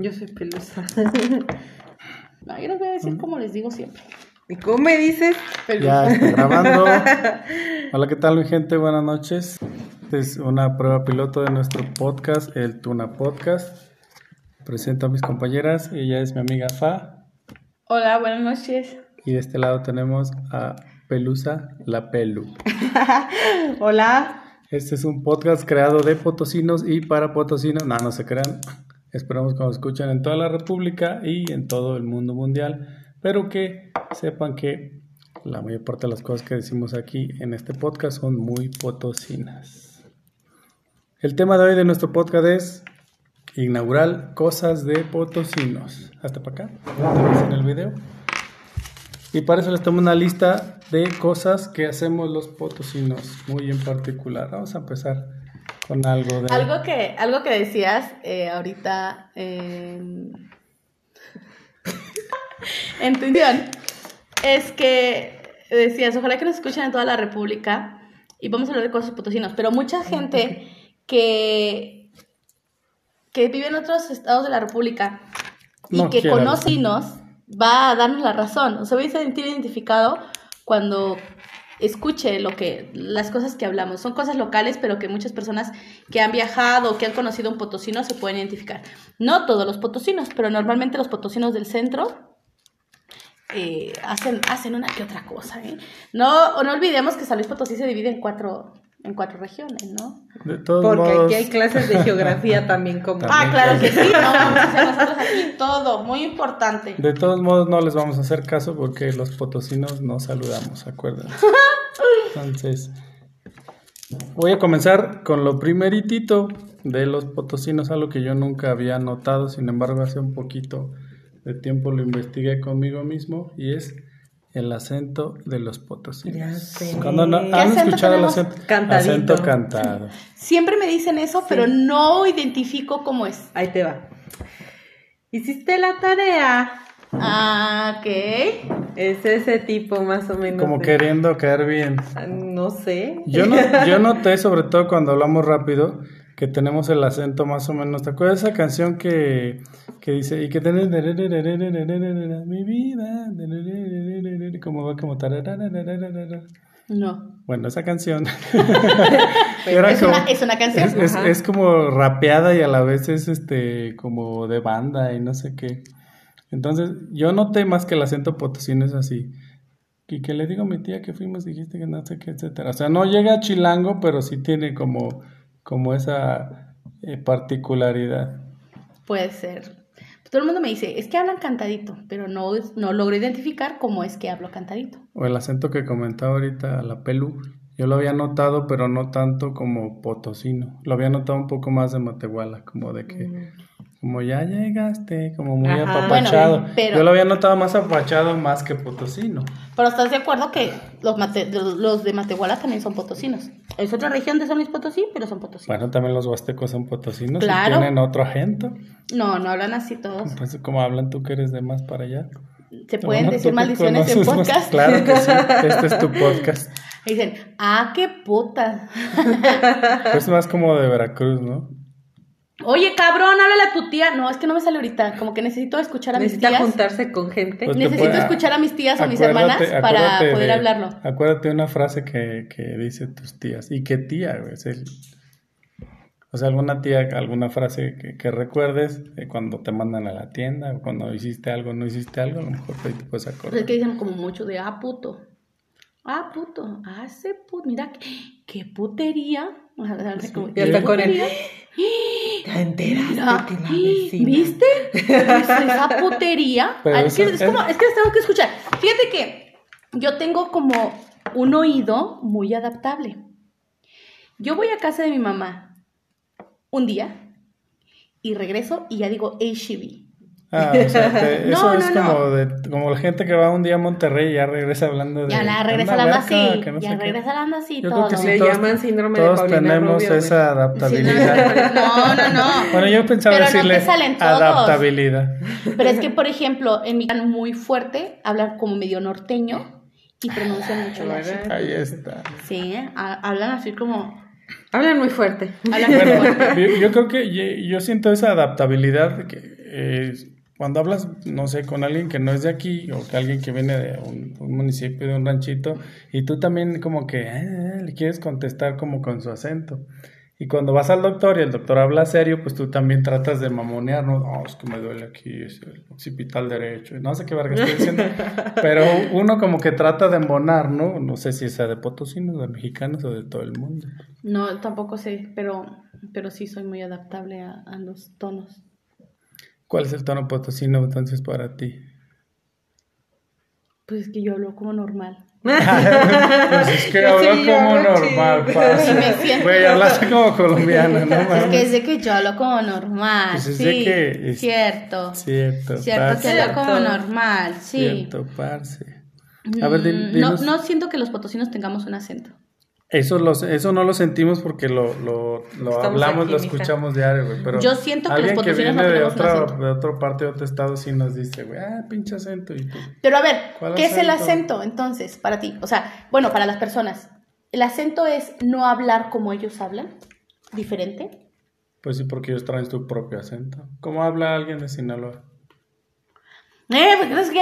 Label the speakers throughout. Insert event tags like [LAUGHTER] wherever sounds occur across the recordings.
Speaker 1: Yo soy pelusa. [LAUGHS]
Speaker 2: No, yo les voy a
Speaker 1: Mm.
Speaker 2: decir como les digo siempre.
Speaker 1: ¿Y cómo me dices?
Speaker 3: Ya está grabando. [LAUGHS] Hola, ¿qué tal, mi gente? Buenas noches. Esta es una prueba piloto de nuestro podcast, el Tuna Podcast. Presento a mis compañeras. Ella es mi amiga Fa.
Speaker 2: Hola, buenas noches.
Speaker 3: Y de este lado tenemos a Pelusa la Pelu. [LAUGHS]
Speaker 2: Hola.
Speaker 3: Este es un podcast creado de potosinos y para potosinos. No, no se crean. Esperamos que nos escuchen en toda la República y en todo el mundo mundial. Pero que sepan que la mayor parte de las cosas que decimos aquí en este podcast son muy potosinas. El tema de hoy de nuestro podcast es inaugural cosas de potosinos. Hasta para acá. En el video. Y para eso les tomo una lista de cosas que hacemos los potosinos, muy en particular. Vamos a empezar con algo de...
Speaker 2: Algo que, algo que decías eh, ahorita en, [LAUGHS] en tu guion es que decías, ojalá que nos escuchen en toda la República y vamos a hablar de cosas potosinos, pero mucha gente que, que vive en otros estados de la República y
Speaker 3: No
Speaker 2: que conoce y nos va a darnos la razón, o sea, va a sentir identificado cuando escuche lo que las cosas que hablamos son cosas locales pero que muchas personas que han viajado o que han conocido un potosino se pueden identificar no todos los potosinos pero normalmente los potosinos del centro eh, hacen hacen una que otra cosa ¿eh? no no olvidemos que San Luis Potosí se divide en cuatro en cuatro regiones no
Speaker 3: De todos
Speaker 1: Porque
Speaker 3: modos,
Speaker 1: aquí hay clases de geografía [LAUGHS] también como...
Speaker 3: También.
Speaker 2: ah claro que sí no vamos a hacer nosotros aquí todo muy importante
Speaker 3: de todos modos no les vamos a hacer caso porque los potosinos no saludamos, acuérdense. [LAUGHS] Entonces, voy a comenzar con lo primeritito de los potosinos, algo que yo nunca había notado, sin embargo hace un poquito de tiempo lo investigué conmigo mismo y es el acento de los potosinos.
Speaker 1: Ya sé.
Speaker 3: Cuando no,
Speaker 1: ¿Qué
Speaker 3: han escuchado el acento,
Speaker 1: Cantadito.
Speaker 3: acento cantado. [LAUGHS]
Speaker 2: siempre me dicen eso pero no identifico cómo es
Speaker 1: Ahí te va. ¿Hiciste la tarea?
Speaker 2: ah ok
Speaker 1: Es ese tipo más o menos.
Speaker 3: Como
Speaker 1: de-
Speaker 3: queriendo caer bien.
Speaker 1: Ah, No sé.
Speaker 3: Yo, no, yo [LAUGHS] noté, sobre todo cuando hablamos rápido, que tenemos el acento más o menos. ¿Te acuerdas de esa canción que, que dice, y que tiene mi vida, como va como tarararararara"?
Speaker 2: no
Speaker 3: Bueno, esa canción. Era
Speaker 2: es,
Speaker 3: como-
Speaker 2: una, es una canción.
Speaker 3: es, es- es como rapeada y a la vez es este como de banda y no sé qué. Entonces, yo noté más que el acento potosino es así. Y que le digo a mi tía que fuimos, dijiste que no sé qué, etcétera. O sea, no llega a chilango, pero sí tiene como, como esa eh, particularidad.
Speaker 2: Puede ser. Todo el mundo me dice, es que hablan cantadito, pero no, no logro identificar cómo es que hablo cantadito.
Speaker 3: O el acento que comentaba ahorita, la pelu. Yo lo había notado, pero no tanto como potosino. Lo había notado un poco más de Matehuala, como de que, como ya llegaste, como muy
Speaker 1: Ajá.
Speaker 3: apapachado.
Speaker 2: Bueno, pero-
Speaker 3: Yo lo había notado más apapachado más que potosino.
Speaker 2: Pero estás de acuerdo que los, mate- los de Matehuala también son potosinos. Es otra región de San Luis Potosí, pero son potosinos.
Speaker 3: Bueno, también los huastecos son potosinos
Speaker 2: Claro.
Speaker 3: y tienen otro acento.
Speaker 2: No, no hablan así todos.
Speaker 3: Pues como hablan tú que eres de más para allá.
Speaker 2: Se pueden
Speaker 3: Bueno,
Speaker 2: decir maldiciones en
Speaker 3: más-
Speaker 2: podcast.
Speaker 3: Claro que sí, [LAUGHS] este es tu podcast.
Speaker 2: Y dicen, ah, qué puta. [LAUGHS]
Speaker 3: Es más como de Veracruz, ¿no?
Speaker 2: Oye, cabrón, háblale a tu tía. No, es que no me sale ahorita. Como que necesito escuchar a mis
Speaker 1: Necesita
Speaker 2: tías.
Speaker 1: juntarse con gente.
Speaker 3: Pues
Speaker 2: Necesito
Speaker 3: puede-
Speaker 2: escuchar a mis tías o mis hermanas para poder
Speaker 3: de-
Speaker 2: hablarlo.
Speaker 3: Acuérdate una frase que, que dice tus tías. ¿Y qué tía? Es el- O sea, alguna tía, alguna frase que, que recuerdes de cuando te mandan a la tienda o cuando hiciste algo, no hiciste algo, a lo mejor ahí te puedes
Speaker 2: Pues
Speaker 3: acordar.
Speaker 2: es que dicen como mucho de, ah, puto. Ah, puto. Ah, ese puto. Mira, qué, qué putería. Sea, como, ¿qué
Speaker 1: con el-
Speaker 2: putería? [GASPS]
Speaker 1: ¿Te enteraste
Speaker 2: Mira,
Speaker 1: que la.
Speaker 2: ¿Viste? [LAUGHS] Esa putería. Ah, es, que, es, como, es que les tengo que escuchar. Fíjate que yo tengo como un oído muy adaptable. Yo voy a casa de mi mamá un día y regreso y ya digo HB.
Speaker 3: Ah, o [LAUGHS] sea, te-
Speaker 2: No,
Speaker 3: eso
Speaker 2: no,
Speaker 3: es
Speaker 2: no.
Speaker 3: como de como la gente que va un día a Monterrey y ya regresa hablando de
Speaker 2: Ya la regresa
Speaker 3: "Anda,
Speaker 2: hablando
Speaker 3: verga",
Speaker 2: así. ya regresa hablando así.
Speaker 3: Yo
Speaker 2: todo.
Speaker 3: creo que sí,
Speaker 1: Le
Speaker 3: todos-
Speaker 1: llaman síndrome de
Speaker 3: Todos
Speaker 1: Paulina
Speaker 3: tenemos
Speaker 1: Rubio,
Speaker 3: esa
Speaker 2: no,
Speaker 3: adaptabilidad.
Speaker 2: no, no, no. [LAUGHS]
Speaker 3: Bueno, yo pensaba
Speaker 2: Pero no te
Speaker 3: decirle
Speaker 2: salen todos.
Speaker 3: adaptabilidad.
Speaker 2: Pero es que, por ejemplo, en mi canal muy fuerte, hablan como medio norteño y pronuncian mucho la.
Speaker 3: Ahí está.
Speaker 2: Sí, ¿eh? Ha- hablan así como...
Speaker 1: Hablan muy fuerte.
Speaker 2: Hablan muy
Speaker 3: Bueno,
Speaker 2: fuerte.
Speaker 3: yo, yo creo que yo siento esa adaptabilidad que eh, cuando hablas, no sé, con alguien que no es de aquí o que alguien que viene de un, un municipio, de un ranchito, y tú también como que eh, le quieres contestar como con su acento. Y cuando vas al doctor y el doctor habla serio, pues tú también tratas de mamonear, ¿no? No, es que me duele aquí, es el occipital derecho, no sé qué verga estoy diciendo. [LAUGHS] Pero uno como que trata de embonar, ¿no? No sé si sea de potosinos, de mexicanos o de todo el mundo.
Speaker 2: No, tampoco sé, pero, pero sí soy muy adaptable a, a los tonos.
Speaker 3: ¿Cuál es el tono potosino entonces para ti?
Speaker 2: Pues es que yo hablo como normal. [LAUGHS]
Speaker 3: Pues es que hablo
Speaker 1: sí,
Speaker 3: como normal, parce.
Speaker 2: Y me siento-
Speaker 3: Güey, hablaste como colombiana, ¿no?
Speaker 2: Es que es de que yo hablo como normal.
Speaker 3: Pues es
Speaker 2: sí,
Speaker 3: de que es-
Speaker 2: cierto.
Speaker 3: Cierto,
Speaker 2: Cierto que hablo como normal, sí.
Speaker 3: Cierto, parce. A ver,
Speaker 2: Mm,
Speaker 3: dinos-
Speaker 2: no, no siento que los potosinos tengamos un acento.
Speaker 3: Eso, lo, eso no lo sentimos porque lo, lo, hablamos,
Speaker 1: aquí,
Speaker 3: lo escuchamos diario, güey. Pero
Speaker 2: Yo siento que
Speaker 3: alguien
Speaker 2: los
Speaker 3: que viene
Speaker 2: no
Speaker 3: de otra, de otra parte, de otro estado, sí nos dice, güey, ah, pinche acento. Y tú,
Speaker 2: Pero a ver,
Speaker 3: ¿Cuál
Speaker 2: ¿qué es el
Speaker 3: acento?
Speaker 2: entonces para ti? O sea, bueno, para las personas. ¿El acento es no hablar como ellos hablan? ¿Diferente?
Speaker 3: pues sí, porque ellos traen su propio acento. ¿Cómo habla alguien de Sinaloa?
Speaker 2: Eh, pues es que...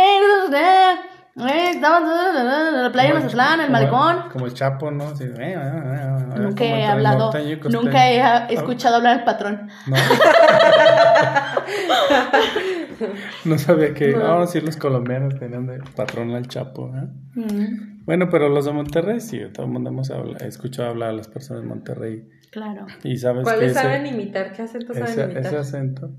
Speaker 2: Eh, estamos en la playa de
Speaker 3: Como el-
Speaker 2: Mazatlán, el
Speaker 3: como-
Speaker 2: malecón.
Speaker 3: Como el Chapo, ¿no? Eh, eh, eh,
Speaker 2: Nunca he hablado,
Speaker 3: costeño.
Speaker 2: nunca he ah, escuchado hablar al patrón.
Speaker 3: No. [LAUGHS] no sabía que. No, sí, los colombianos tenían de patrón al Chapo. ¿eh?
Speaker 2: Mm,
Speaker 3: Bueno, pero los de Monterrey, sí, todo el mundo hemos escuchado hablar a las personas de Monterrey.
Speaker 2: claro.
Speaker 3: Y sabes que
Speaker 1: ¿Cuáles
Speaker 3: ese,
Speaker 1: saben imitar? ¿Qué acento saben
Speaker 3: ese,
Speaker 1: imitar?
Speaker 3: ese acento,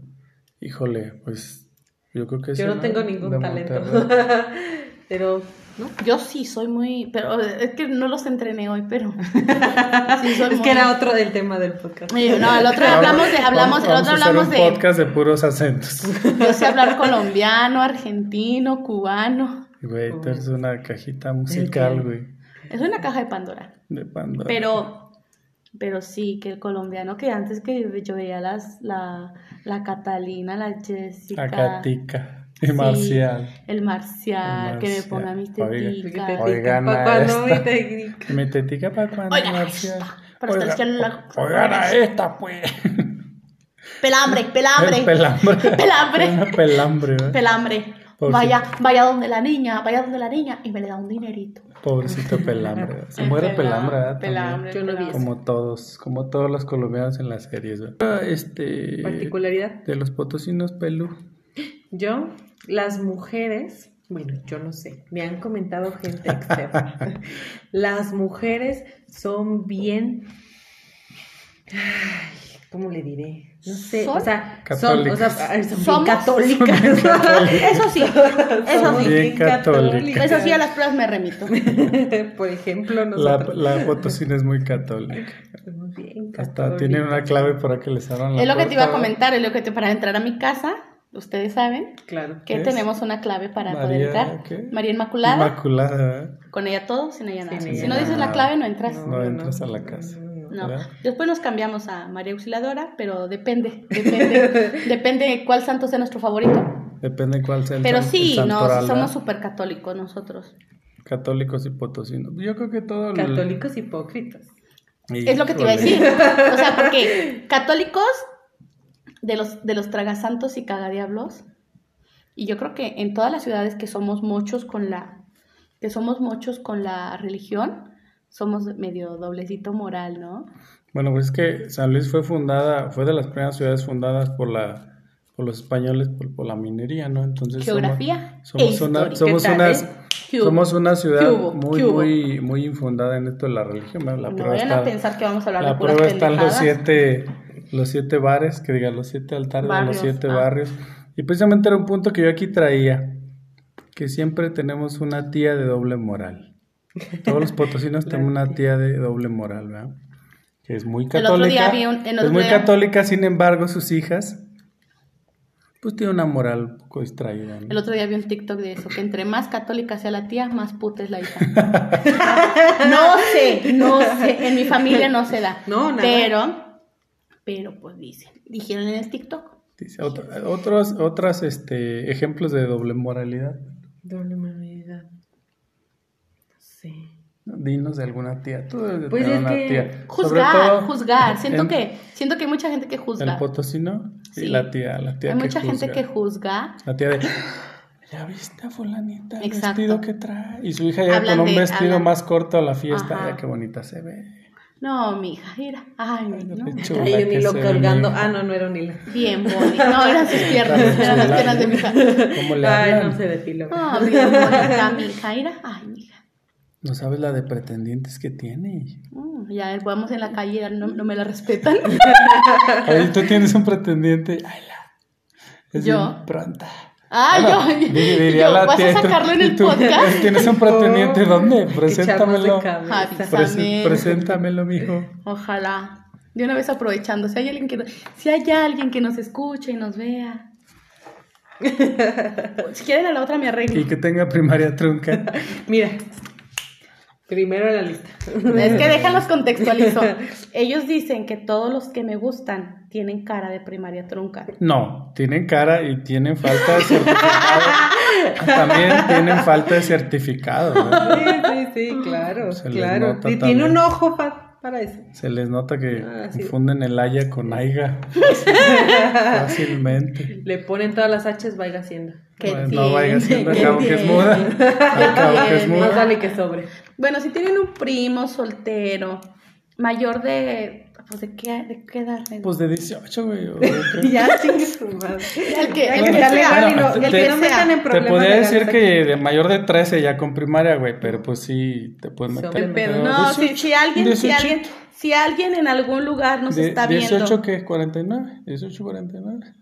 Speaker 3: híjole, pues yo creo que
Speaker 1: Yo no tengo ningún talento. [LAUGHS] Pero, ¿no?
Speaker 2: Yo sí soy muy, pero es que no los entrené hoy, pero [LAUGHS] sí soy
Speaker 1: Es
Speaker 2: muy-
Speaker 1: que era otro del tema del podcast.
Speaker 2: Oye, no, el otro hablamos de, hablamos,
Speaker 3: Vamos,
Speaker 2: el otro
Speaker 3: hacer
Speaker 2: hablamos
Speaker 3: un
Speaker 2: de,
Speaker 3: podcast de puros acentos. [LAUGHS]
Speaker 2: yo sé hablar colombiano, argentino, cubano.
Speaker 3: Güey, tú eres una cajita musical, güey,
Speaker 2: Es una caja de Pandora.
Speaker 3: de Pandora.
Speaker 2: Pero, pero sí, que el colombiano que antes que yo veía las, la, la Catalina, la Jessica.
Speaker 3: Acatica [LAUGHS] y
Speaker 2: sí,
Speaker 3: Marcial.
Speaker 2: El marcial,
Speaker 3: El
Speaker 2: que me ponga mis
Speaker 3: Oiga.
Speaker 2: teticas.
Speaker 3: Oigan
Speaker 1: ¿Para
Speaker 3: esta.
Speaker 1: mi técnica?
Speaker 3: Mi tetica para cuando
Speaker 2: Oigan
Speaker 3: Marcial.
Speaker 2: esta, para estar la-
Speaker 3: Oigan a esta, pues.
Speaker 2: Pelambre, [LAUGHS] pelambre.
Speaker 3: El pelambre. [LAUGHS]
Speaker 2: Pelambre.
Speaker 3: Pelambre, ¿verdad?
Speaker 2: Pelambre. Vaya, vaya donde la niña, vaya donde la niña y me le da un dinerito.
Speaker 3: Pobrecito pelambre. Se
Speaker 2: El
Speaker 3: muere
Speaker 2: pelam-
Speaker 3: pelambre, ¿verdad?
Speaker 2: Pelambre,
Speaker 1: Yo vi.
Speaker 3: Como todos, como todos los colombianos en las series, ¿verdad? Este.
Speaker 1: Particularidad.
Speaker 3: De los potosinos pelú.
Speaker 1: Yo, las mujeres, bueno, yo no sé, me han comentado gente [LAUGHS] externa. las mujeres son bien. Ay, ¿Cómo le diré? No sé,
Speaker 2: ¿Son?
Speaker 1: o sea, son, o sea,
Speaker 3: Católicas.
Speaker 1: ay, son bien
Speaker 2: ¿Somos?
Speaker 1: católicas.
Speaker 2: Eso sí, [LAUGHS] eso
Speaker 1: Somos
Speaker 2: sí.
Speaker 3: Bien católicas.
Speaker 2: Eso sí, a las pruebas me remito. [LAUGHS]
Speaker 1: Por ejemplo,
Speaker 3: La,
Speaker 1: nosotros.
Speaker 3: la potosina es muy católica.
Speaker 1: Bien
Speaker 3: Hasta
Speaker 1: católicas.
Speaker 3: tienen una clave para que les abran la
Speaker 2: Es lo que te iba a comentar, es lo que te, para entrar a mi casa, ustedes saben
Speaker 1: Claro.
Speaker 2: que tenemos una clave para poder entrar.
Speaker 3: ¿qué?
Speaker 2: María Inmaculada,
Speaker 3: Inmaculada,
Speaker 2: con ella todo, sin ella nada.
Speaker 1: Sin
Speaker 2: si
Speaker 1: ella
Speaker 2: no dices
Speaker 3: nada.
Speaker 2: la clave, no entras.
Speaker 3: No entras a la casa.
Speaker 1: no.
Speaker 2: Después nos cambiamos a María Auxiliadora, pero depende, depende, [LAUGHS] depende cuál santo sea nuestro favorito.
Speaker 3: Depende cuál sea el
Speaker 2: Pero
Speaker 3: san-
Speaker 2: sí,
Speaker 3: el
Speaker 2: no, somos súper católicos nosotros.
Speaker 3: Católicos y potosinos. Yo creo que todo el-
Speaker 1: Católicos hipócritas.
Speaker 2: Es lo que te iba a decir. O sea, porque [LAUGHS] católicos de los, de los tragasantos y cagadiablos, y yo creo que en todas las ciudades que somos muchos con la, que somos muchos con la religión, somos medio doblecito moral, ¿no?
Speaker 3: Bueno, pues es que San Luis fue fundada, fue de las primeras ciudades fundadas por la por los españoles por, por la minería, ¿no? Entonces
Speaker 2: Geografía
Speaker 3: somos,
Speaker 2: e
Speaker 3: una somos
Speaker 1: ¿Qué tal,
Speaker 3: unas
Speaker 1: eh?
Speaker 3: Somos una ciudad muy muy muy infundada en esto de la religión, ¿verdad? La
Speaker 2: No
Speaker 3: prueba
Speaker 2: vayan
Speaker 3: está
Speaker 2: a pensar que vamos a hablar
Speaker 3: la
Speaker 2: de puras
Speaker 3: prueba están los siete los siete bares, que digan los siete altares de
Speaker 2: Barrios,
Speaker 3: los siete
Speaker 2: ah.
Speaker 3: barrios. Y precisamente era un punto que yo aquí traía, que siempre tenemos una tía de doble moral. Todos los potosinos [LAUGHS] tenemos una tía de doble moral, ¿verdad? Que es muy
Speaker 2: otro
Speaker 3: católica.
Speaker 2: día vi un-
Speaker 3: es muy
Speaker 2: día-
Speaker 3: católica, sin embargo, sus hijas, pues tiene una moral un poco distraída. ¿no?
Speaker 2: El otro día vi un TikTok de eso, que entre más católica sea la tía, más puta es la hija. [LAUGHS] [LAUGHS] no sé, no sé, en mi familia no se da.
Speaker 1: No, nada.
Speaker 2: Pero, pero pues dicen, dijeron en el TikTok.
Speaker 3: Dice, ot- otros otras este, ejemplos de doble moralidad.
Speaker 1: Doble moralidad. No sé.
Speaker 3: Dinos de alguna tía. Tú
Speaker 1: Pues es
Speaker 3: una
Speaker 1: que
Speaker 3: tía. Sobre
Speaker 2: Juzgar,
Speaker 3: todo
Speaker 2: juzgar. Siento
Speaker 3: en
Speaker 2: que, siento que hay mucha gente que
Speaker 3: El
Speaker 2: juzga.
Speaker 3: potosino y
Speaker 2: Sí.
Speaker 3: la tía, la tía
Speaker 2: Hay
Speaker 3: que
Speaker 2: mucha gente que juzga.
Speaker 3: La tía de... ¿Ya viste a fulanita el
Speaker 2: Exacto.
Speaker 3: vestido que trae? Y su hija
Speaker 2: Hablan
Speaker 3: con un vestido
Speaker 2: hablan-
Speaker 3: más corto a la fiesta.
Speaker 2: Ajá.
Speaker 3: Ay, qué bonita se ve.
Speaker 2: No, mi hija, mira. Ay, no.
Speaker 1: Trae un hilo colgando. Ah, no, no era un hilo.
Speaker 2: Bien bonita. No, eran sus piernas. Eran las piernas de mi hija.
Speaker 3: ¿Cómo le
Speaker 1: Ay,
Speaker 3: hablan?
Speaker 1: no se depiló.
Speaker 2: Ah, bien bonita, mi hija. Mira. Ay, mi hija.
Speaker 3: No sabes la de pretendientes que tiene.
Speaker 2: Mm, ya vamos en la calle, no, no me la respetan. [LAUGHS]
Speaker 3: Ahí tú tienes un pretendiente. Ay, la. Es
Speaker 2: Yo.
Speaker 3: bien pronta.
Speaker 2: Ah, yo,
Speaker 3: di- diría
Speaker 2: yo,
Speaker 3: la
Speaker 2: ¿vas
Speaker 3: tía,
Speaker 2: a
Speaker 3: ¿y tú-
Speaker 2: sacarlo en [LAUGHS] el
Speaker 3: tú
Speaker 2: podcast?
Speaker 3: ¿Tienes un pretendiente? ¿Dónde? Preséntamelo.
Speaker 2: También.
Speaker 3: preséntamelo, mijo.
Speaker 2: Ojalá. De una vez aprovechando, si hay alguien que, si hay alguien que nos escuche y nos vea. [LAUGHS] si quieren a la otra me arreglo.
Speaker 3: Y que tenga primaria trunca.
Speaker 1: Mira, primero en la lista. [LAUGHS]
Speaker 2: Es que déjalos [LAUGHS] contextualizo. Ellos dicen que todos los que me gustan tienen cara de primaria trunca.
Speaker 3: No, tienen cara y tienen falta de certificado. [LAUGHS] También tienen falta de certificado. ¿no?
Speaker 1: Sí, sí, sí, claro,
Speaker 3: Se
Speaker 1: claro. Y tiene un ojo pa- para eso.
Speaker 3: Se les nota que
Speaker 1: Ah, sí.
Speaker 3: confunden el haya con aiga fácilmente.
Speaker 1: Le ponen todas las H's, vaya haciendo.
Speaker 2: ¿Qué
Speaker 3: Pues no vaya
Speaker 2: ¿Qué
Speaker 3: al cabo que es muda. Al cabo que es
Speaker 2: tiene?
Speaker 1: Más
Speaker 3: muda.
Speaker 1: vale que sobre.
Speaker 2: Bueno, si tienen un primo soltero, mayor de. Pues de qué, de qué edad.
Speaker 3: Pues de 18, güey. o de [LAUGHS] qué.
Speaker 1: Ya chingue su madre.
Speaker 2: El que- el
Speaker 1: que y no, el
Speaker 3: te-
Speaker 1: que no metan en
Speaker 3: Te
Speaker 1: problemas
Speaker 3: podría
Speaker 1: legales
Speaker 3: decir
Speaker 1: aquí.
Speaker 3: que de mayor de 13 ya con primaria, güey, pero pues sí te puedes meter. Pero
Speaker 2: No, si,
Speaker 3: 18,
Speaker 2: si alguien, si
Speaker 3: 18,
Speaker 2: alguien, si alguien en algún lugar nos
Speaker 3: de-
Speaker 2: está
Speaker 3: 18
Speaker 2: viendo.
Speaker 3: que 49, 18 49.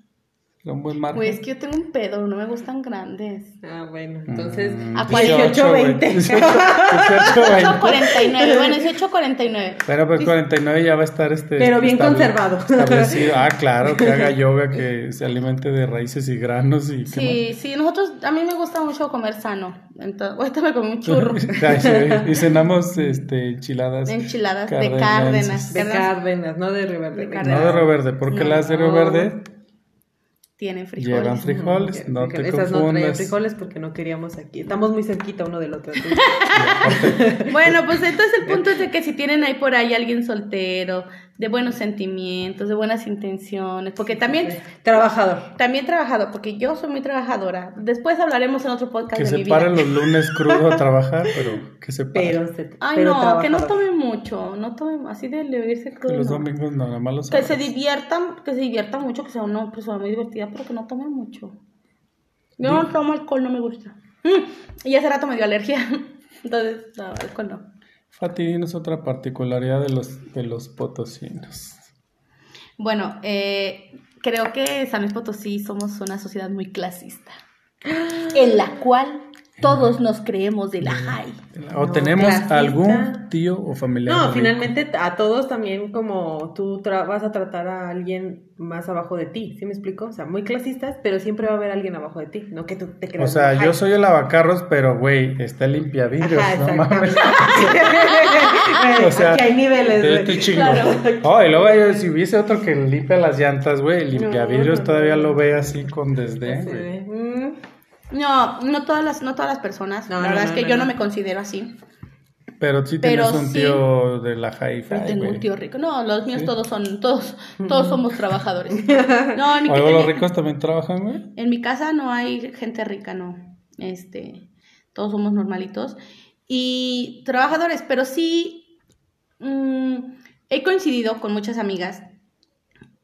Speaker 3: Era un buen margen.
Speaker 2: Pues es que yo tengo un pedo, no me gustan grandes.
Speaker 1: Ah, bueno, entonces.
Speaker 3: Mm,
Speaker 2: a
Speaker 1: 18,
Speaker 3: güey.
Speaker 1: 20.
Speaker 3: 18, 18, 20.
Speaker 2: 49, bueno, 18, 49.
Speaker 3: Pero pues 49 ya va a estar este.
Speaker 1: Pero bien
Speaker 3: estable-
Speaker 1: conservado.
Speaker 3: Establecido. Ah, claro, que haga [LAUGHS] yoga, que se alimente de raíces y granos y. ¿qué
Speaker 2: Sí, sí, nosotros, a mí me gusta mucho comer sano. Entonces, ahorita me comí un churro. [LAUGHS] [LAUGHS]
Speaker 3: y cenamos este, enchiladas.
Speaker 2: Enchiladas de. Cárdenas.
Speaker 1: De Cárdenas, no de Río Verde.
Speaker 2: De
Speaker 3: No de Río Verde, porque
Speaker 2: No.
Speaker 3: las de Río Verde
Speaker 2: Tienen frijoles.
Speaker 3: llevan frijoles. No te
Speaker 1: Esas no traían frijoles porque no queríamos aquí. Estamos muy cerquita uno del otro. [LAUGHS] [LAUGHS]
Speaker 2: Bueno, pues entonces el punto es de que si tienen ahí por ahí alguien soltero, de buenos sentimientos, de buenas intenciones, porque también,
Speaker 1: Trabajador.
Speaker 2: también trabajado, porque yo soy muy trabajadora. Después hablaremos en otro podcast
Speaker 3: Que
Speaker 2: de
Speaker 3: se
Speaker 2: mi vida.
Speaker 3: paren los lunes [LAUGHS] crudo a trabar, pero que se paren.
Speaker 1: Pero, se,
Speaker 2: Ay,
Speaker 1: pero
Speaker 2: no, que no
Speaker 1: trabajador.
Speaker 2: tomen mucho, no tomen, así de irse
Speaker 3: Que
Speaker 2: crudo.
Speaker 3: los
Speaker 2: no.
Speaker 3: domingos no, nada más los
Speaker 2: Que se diviertan, que se diviertan mucho, que sea una persona muy divertida, pero que no tomen mucho. Yo no tomo alcohol, no me gusta. Mm, [LAUGHS] Y hace rato me dio alergia. [LAUGHS] Entonces, no, alcohol no.
Speaker 3: Fati, dinos otra particularidad de los, de los potosinos.
Speaker 2: Bueno, eh, creo que San Luis Potosí somos una sociedad muy clasista, en la cual todos nos creemos de la high.
Speaker 3: ¿O
Speaker 1: No,
Speaker 3: tenemos
Speaker 1: clasista.
Speaker 3: algún tío o familiar?
Speaker 1: No,
Speaker 3: rico?
Speaker 1: finalmente a todos también como tú tra- vas a tratar a alguien más abajo de ti, ¿sí me explico? O sea, muy clasistas, pero siempre va a haber alguien abajo de ti, no que tú te
Speaker 3: O
Speaker 1: creas.
Speaker 3: sea,
Speaker 1: muy
Speaker 3: yo
Speaker 1: high.
Speaker 3: soy el lavacarros, pero güey, está el limpiavidrios,
Speaker 1: Ajá,
Speaker 3: no mames. [LAUGHS] O sea,
Speaker 1: Aquí hay niveles.
Speaker 3: Yo
Speaker 1: güey.
Speaker 3: estoy chingón. Oh, y luego yo, si hubiese otro que limpia las llantas, güey, el limpiavidrios
Speaker 1: no,
Speaker 3: todavía
Speaker 1: no.
Speaker 3: lo ve así con desdén,
Speaker 1: Sí,
Speaker 2: No, no todas las, no todas las personas.
Speaker 1: No,
Speaker 2: la
Speaker 1: no,
Speaker 2: verdad
Speaker 1: no,
Speaker 2: es que
Speaker 1: no,
Speaker 2: yo
Speaker 1: no.
Speaker 2: no me considero así.
Speaker 3: Pero sí
Speaker 2: Pero
Speaker 3: tienes un
Speaker 2: sí.
Speaker 3: tío de la hi-fi,
Speaker 2: Tengo un tío rico. No, los míos todos son, todos, todos somos trabajadores. [LAUGHS] No, en mi,
Speaker 3: ¿O algo
Speaker 2: en
Speaker 3: los
Speaker 2: mi-
Speaker 3: ricos también trabajan, güey?
Speaker 2: en mi casa no hay gente rica, no. Este, todos somos normalitos. Y trabajadores, pero sí mm, he coincidido con muchas amigas,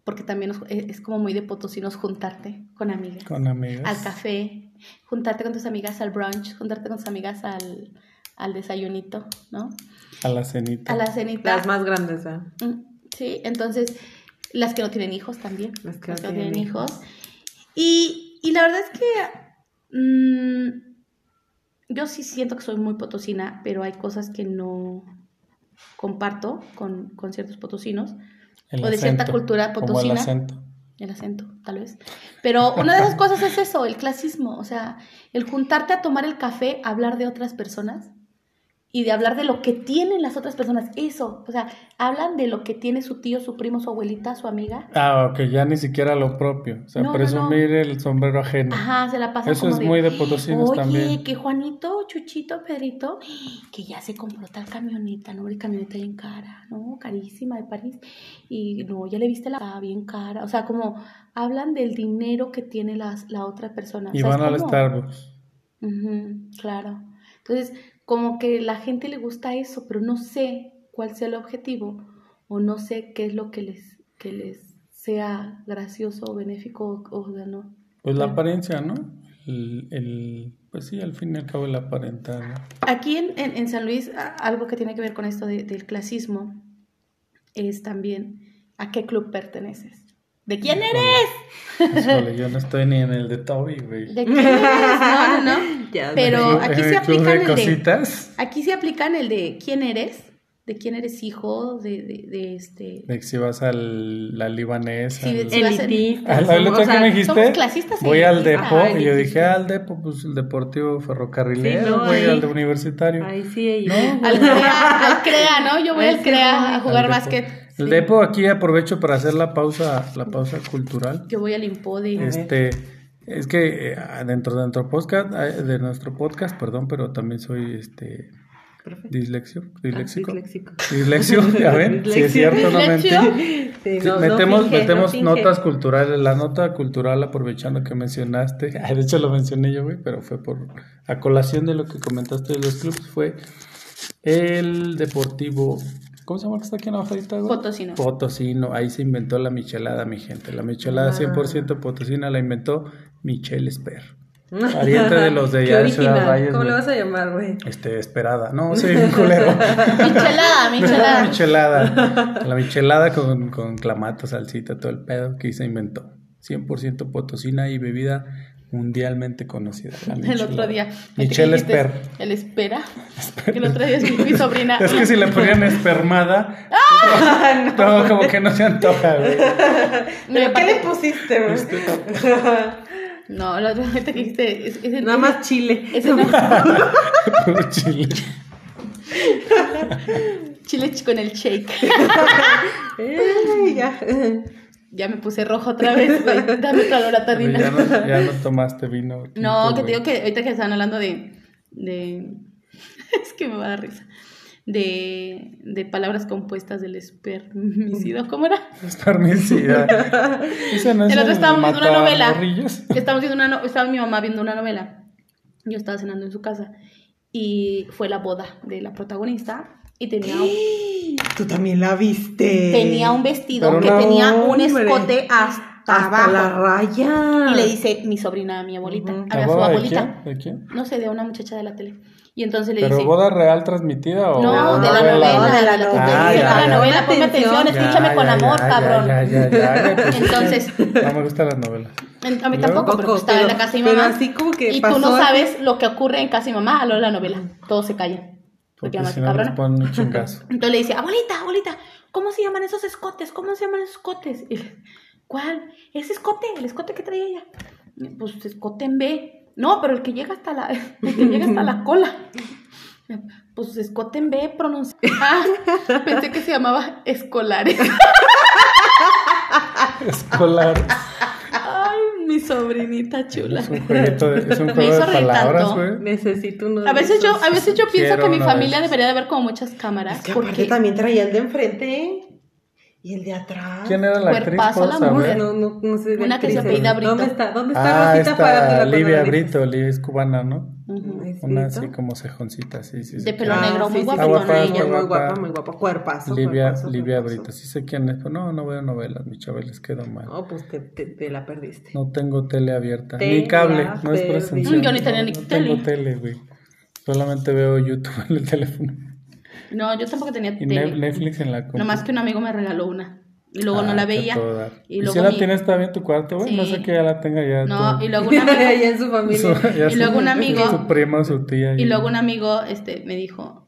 Speaker 2: porque también es es como muy de potosinos juntarte con amigas.
Speaker 3: Con amigas.
Speaker 2: Al café, juntarte con tus amigas al brunch, juntarte con tus amigas al, al desayunito, ¿no?
Speaker 3: A la cenita.
Speaker 2: A la cenita.
Speaker 1: Las más grandes.
Speaker 2: Mm, Sí, entonces las que no tienen hijos también.
Speaker 1: Las que no
Speaker 2: tienen
Speaker 1: tienen
Speaker 2: hijos. Y, y la verdad es que mm, yo sí siento que soy muy potosina, pero hay cosas que no comparto con, con ciertos potosinos.
Speaker 3: El
Speaker 2: o de cierta cultura
Speaker 3: Como el
Speaker 2: potosina.
Speaker 3: acento.
Speaker 2: El acento, tal vez. Pero una de esas cosas es eso, el clasismo. O sea, el juntarte a tomar el café, hablar de otras personas y de hablar de lo que tienen las otras personas. Eso, o sea, hablan de lo que tiene su tío, su primo, su abuelita, su amiga.
Speaker 3: Ah, ok, ya ni siquiera lo propio. O sea,
Speaker 2: No, no,
Speaker 3: presumir el sombrero ajeno.
Speaker 2: Ajá, se la pasa
Speaker 3: Eso
Speaker 2: como
Speaker 3: es muy de potosinos
Speaker 2: Oye,
Speaker 3: también.
Speaker 2: que Juanito, Chuchito, Pedrito, que ya se compró tal camioneta, ¿no? La camioneta bien cara, ¿no? Carísima de París. Y no, ya le viste la bien cara. O sea, como hablan del dinero que tiene las, la otra persona.
Speaker 3: Y
Speaker 2: O sea,
Speaker 3: van al Starbucks.
Speaker 2: Ujú, claro. Entonces, como que la gente le gusta eso, pero no sé cuál sea el objetivo o no sé qué es lo que les, que les sea gracioso o benéfico o, o no.
Speaker 3: Pues la apariencia, ¿no? El, el- pues sí, al fin y al cabo el aparentar. ¿no?
Speaker 2: Aquí en, en- en San Luis, algo que tiene que ver con esto de- del clasismo es también a qué club perteneces. ¿De quién eres?
Speaker 3: Híjole, yo no estoy ni en el de Toby, güey.
Speaker 2: ¿De quién eres? No, no, no. [LAUGHS]
Speaker 1: Ya
Speaker 2: Pero aquí se aplican el de...
Speaker 3: cositas.
Speaker 2: Aquí se aplican el de quién eres, de quién eres hijo, de, de, de este...
Speaker 3: De que si vas a la libanesa.
Speaker 2: Sí,
Speaker 3: al-
Speaker 2: sí, va a ser-
Speaker 1: Elitista.
Speaker 3: Ah, la
Speaker 1: somos-
Speaker 3: otra
Speaker 1: o sea,
Speaker 3: que me dijiste,
Speaker 2: somos clasistas
Speaker 3: voy al depo,
Speaker 1: Ajá,
Speaker 3: y yo dije. "Ah, al depo, pues el deportivo ferrocarrilero,
Speaker 1: Sí, no,
Speaker 3: voy
Speaker 1: ahí-
Speaker 3: al de universitario.
Speaker 1: Ahí sí, ahí.
Speaker 3: No,
Speaker 2: Al CREA, al CREA, ¿no? Yo voy al CREA a jugar
Speaker 3: Al depo.
Speaker 2: básquet. Sí.
Speaker 3: depo aquí aprovecho para hacer la pausa, la pausa cultural.
Speaker 2: Yo voy al Impodi.
Speaker 3: Este, es que eh, dentro de nuestro podcast, eh, de nuestro podcast, perdón, pero también soy este dislexio, disléxico.
Speaker 1: Ah, disléxico.
Speaker 3: Dislexio, [LAUGHS] ya ven, si es cierto, no mentí. [LAUGHS]
Speaker 1: Sí, no, no
Speaker 3: metemos
Speaker 1: finge,
Speaker 3: metemos
Speaker 1: no
Speaker 3: notas culturales. La nota cultural, aprovechando que mencionaste, ah, [LAUGHS] de hecho lo mencioné yo, güey, pero fue por a colación de lo que comentaste de los clubes, fue el Deportivo. ¿Cómo se llama el que está aquí en la bajadita, güey?
Speaker 2: Potosino.
Speaker 3: Potosino, ahí se inventó la michelada, mi gente. La michelada
Speaker 1: Ah.
Speaker 3: 100% potosina la inventó Michel Esper. [LAUGHS] Pariente de los de allá de Ciudad
Speaker 1: original.
Speaker 3: Valles,
Speaker 1: ¿Cómo le vas a llamar, güey?
Speaker 3: Este, esperada. No, [LAUGHS] soy un culero.
Speaker 2: Michelada, [LAUGHS] michelada.
Speaker 3: michelada. La michelada con, con clamato, salsita, todo el pedo que se inventó. 100% potosina y bebida mundialmente conocida. la [LAUGHS]
Speaker 2: El otro día.
Speaker 3: Michelle. Esper.
Speaker 2: El espera. [LAUGHS] El otro día es mi sobrina.
Speaker 3: Es que si le ponían [LAUGHS] espermada, no, como que no se antoja, güey.
Speaker 1: ¿Pero qué le pusiste, güey?
Speaker 3: Este,
Speaker 2: No, la otra vez que dijiste. Es, es el-
Speaker 1: Nada más chile.
Speaker 2: es el-
Speaker 3: Puro chile.
Speaker 2: chile con el shake.
Speaker 1: Ey, ya.
Speaker 2: Ya me puse rojo otra vez, güey. Dame otra
Speaker 3: Ya
Speaker 2: loratadina.
Speaker 3: no, ya no tomaste vino. [LAUGHS]
Speaker 2: No, que te digo que ahorita que estaban hablando de. de [LAUGHS] es que me va a dar risa. De, de palabras compuestas del espermicido. [LAUGHS] ¿Cómo era?
Speaker 3: Espermicida. No es
Speaker 2: El otro estábamos viendo una novela. Estábamos viendo una no- estaba mi mamá viendo una novela. Yo estaba cenando en su casa. Y fue la boda de la protagonista. Y tenía un, [GASPS]
Speaker 1: Tú también la viste.
Speaker 2: tenía un vestido
Speaker 3: Pero
Speaker 2: que
Speaker 3: no,
Speaker 2: tenía un
Speaker 1: hombre.
Speaker 2: escote hasta,
Speaker 1: hasta
Speaker 2: abajo.
Speaker 1: la raya.
Speaker 2: Y le dice mi sobrina a mi abuelita.
Speaker 1: Ujú.
Speaker 2: A
Speaker 3: ¿La
Speaker 2: su
Speaker 3: boda de
Speaker 2: abuelita.
Speaker 3: quién? ¿De quién?
Speaker 2: No sé, de una muchacha de la tele. Y entonces le
Speaker 3: ¿Pero
Speaker 2: dice.
Speaker 3: boda real transmitida o
Speaker 2: No, de la
Speaker 3: novela?
Speaker 1: de la novela.
Speaker 2: de
Speaker 3: Ah,
Speaker 2: la
Speaker 3: ya,
Speaker 2: novela, ponme atención,
Speaker 1: Ya,
Speaker 2: escúchame
Speaker 3: Ya,
Speaker 2: con
Speaker 3: ya,
Speaker 2: amor,
Speaker 3: ya,
Speaker 2: cabrón.
Speaker 3: Ya, ya, ya, ya, pues,
Speaker 2: Entonces,
Speaker 3: No me gustan las novelas.
Speaker 2: a mí tampoco, pero estaba en la
Speaker 1: Pero-
Speaker 2: casa de mi
Speaker 1: pero
Speaker 2: mamá.
Speaker 1: así como que
Speaker 2: y tú no sabes lo que ocurre en casa de mi mamá a lo de la novela. Todos se callan. Porque
Speaker 3: si no ponen un [LAUGHS] chingazo.
Speaker 2: Entonces le dice, abuelita, abuelita, ¿cómo se llaman esos escotes? ¿Cómo se llaman esos escotes? Y le, ¿Cuál? Ese escote, el escote que traía ella. Pues escote en B. No, pero el que llega hasta la, [LAUGHS] el que llega hasta la [LAUGHS] cola. Pues escote en B pronuncia. Ah, pensé que se llamaba escolares.
Speaker 3: Escolar.
Speaker 2: Sobrinita chula.
Speaker 3: Es un jueguito de, es un [LAUGHS]
Speaker 2: Me
Speaker 3: juego de
Speaker 2: hizo reír
Speaker 3: palabras,
Speaker 2: tanto.
Speaker 3: güey.
Speaker 1: Necesito uno de
Speaker 2: A veces yo, a veces yo pienso
Speaker 3: Quiero
Speaker 2: que mi familia debería de haber como muchas cámaras.
Speaker 1: Es que
Speaker 2: porque
Speaker 1: también traía el de enfrente y el de atrás.
Speaker 3: ¿Quién era la actriz?
Speaker 2: Cuerpazo la
Speaker 3: ¿Puedo
Speaker 2: mujer.
Speaker 1: No, no, no sé.
Speaker 2: Una que se apellida Brito.
Speaker 1: ¿Dónde está? ¿Dónde está
Speaker 3: Ah,
Speaker 1: Rosita
Speaker 3: está
Speaker 1: cuando
Speaker 3: Livia
Speaker 1: la?
Speaker 3: Brito. Livia es cubana, ¿no?
Speaker 2: Ujú.
Speaker 1: ¿Es
Speaker 3: Una así como cejoncita, sí, sí. sí.
Speaker 2: De pelo
Speaker 1: Ah,
Speaker 2: negro, muy
Speaker 1: sí,
Speaker 2: guapa.
Speaker 3: Guapa,
Speaker 1: ella, muy
Speaker 3: guapa.
Speaker 1: muy guapa. Cuerpazo.
Speaker 3: Livia,
Speaker 1: cuerpazo,
Speaker 3: Livia
Speaker 1: cuerpazo.
Speaker 3: Brito, sí sé quién es, pero no, no veo novelas, mi chaval, les quedo mal.
Speaker 1: No, pues te, te, te la perdiste.
Speaker 3: No tengo tele abierta,
Speaker 1: Te
Speaker 3: ni cable,
Speaker 1: la
Speaker 3: no es presencial.
Speaker 2: Mm, yo ni tenía
Speaker 3: no,
Speaker 2: ni
Speaker 3: no
Speaker 2: tele.
Speaker 3: tengo tele, güey. Solamente veo YouTube en el teléfono.
Speaker 2: No, yo tampoco tenía
Speaker 3: Y
Speaker 2: tele.
Speaker 3: Netflix en la compu.
Speaker 2: Nomás que un amigo me regaló una. Y luego no
Speaker 3: Ah,
Speaker 2: la veía. Y
Speaker 3: ¿Y, si la
Speaker 2: mi-
Speaker 3: tienes todavía en tu cuarto, güey? No sé que ya la tenga ya.
Speaker 2: No, y luego un amigo, [LAUGHS]
Speaker 1: en su [LAUGHS] familia.
Speaker 3: su- ya
Speaker 2: y luego
Speaker 3: su-
Speaker 2: un amigo-
Speaker 3: Su prima o su tía.
Speaker 2: y luego un amigo este, me dijo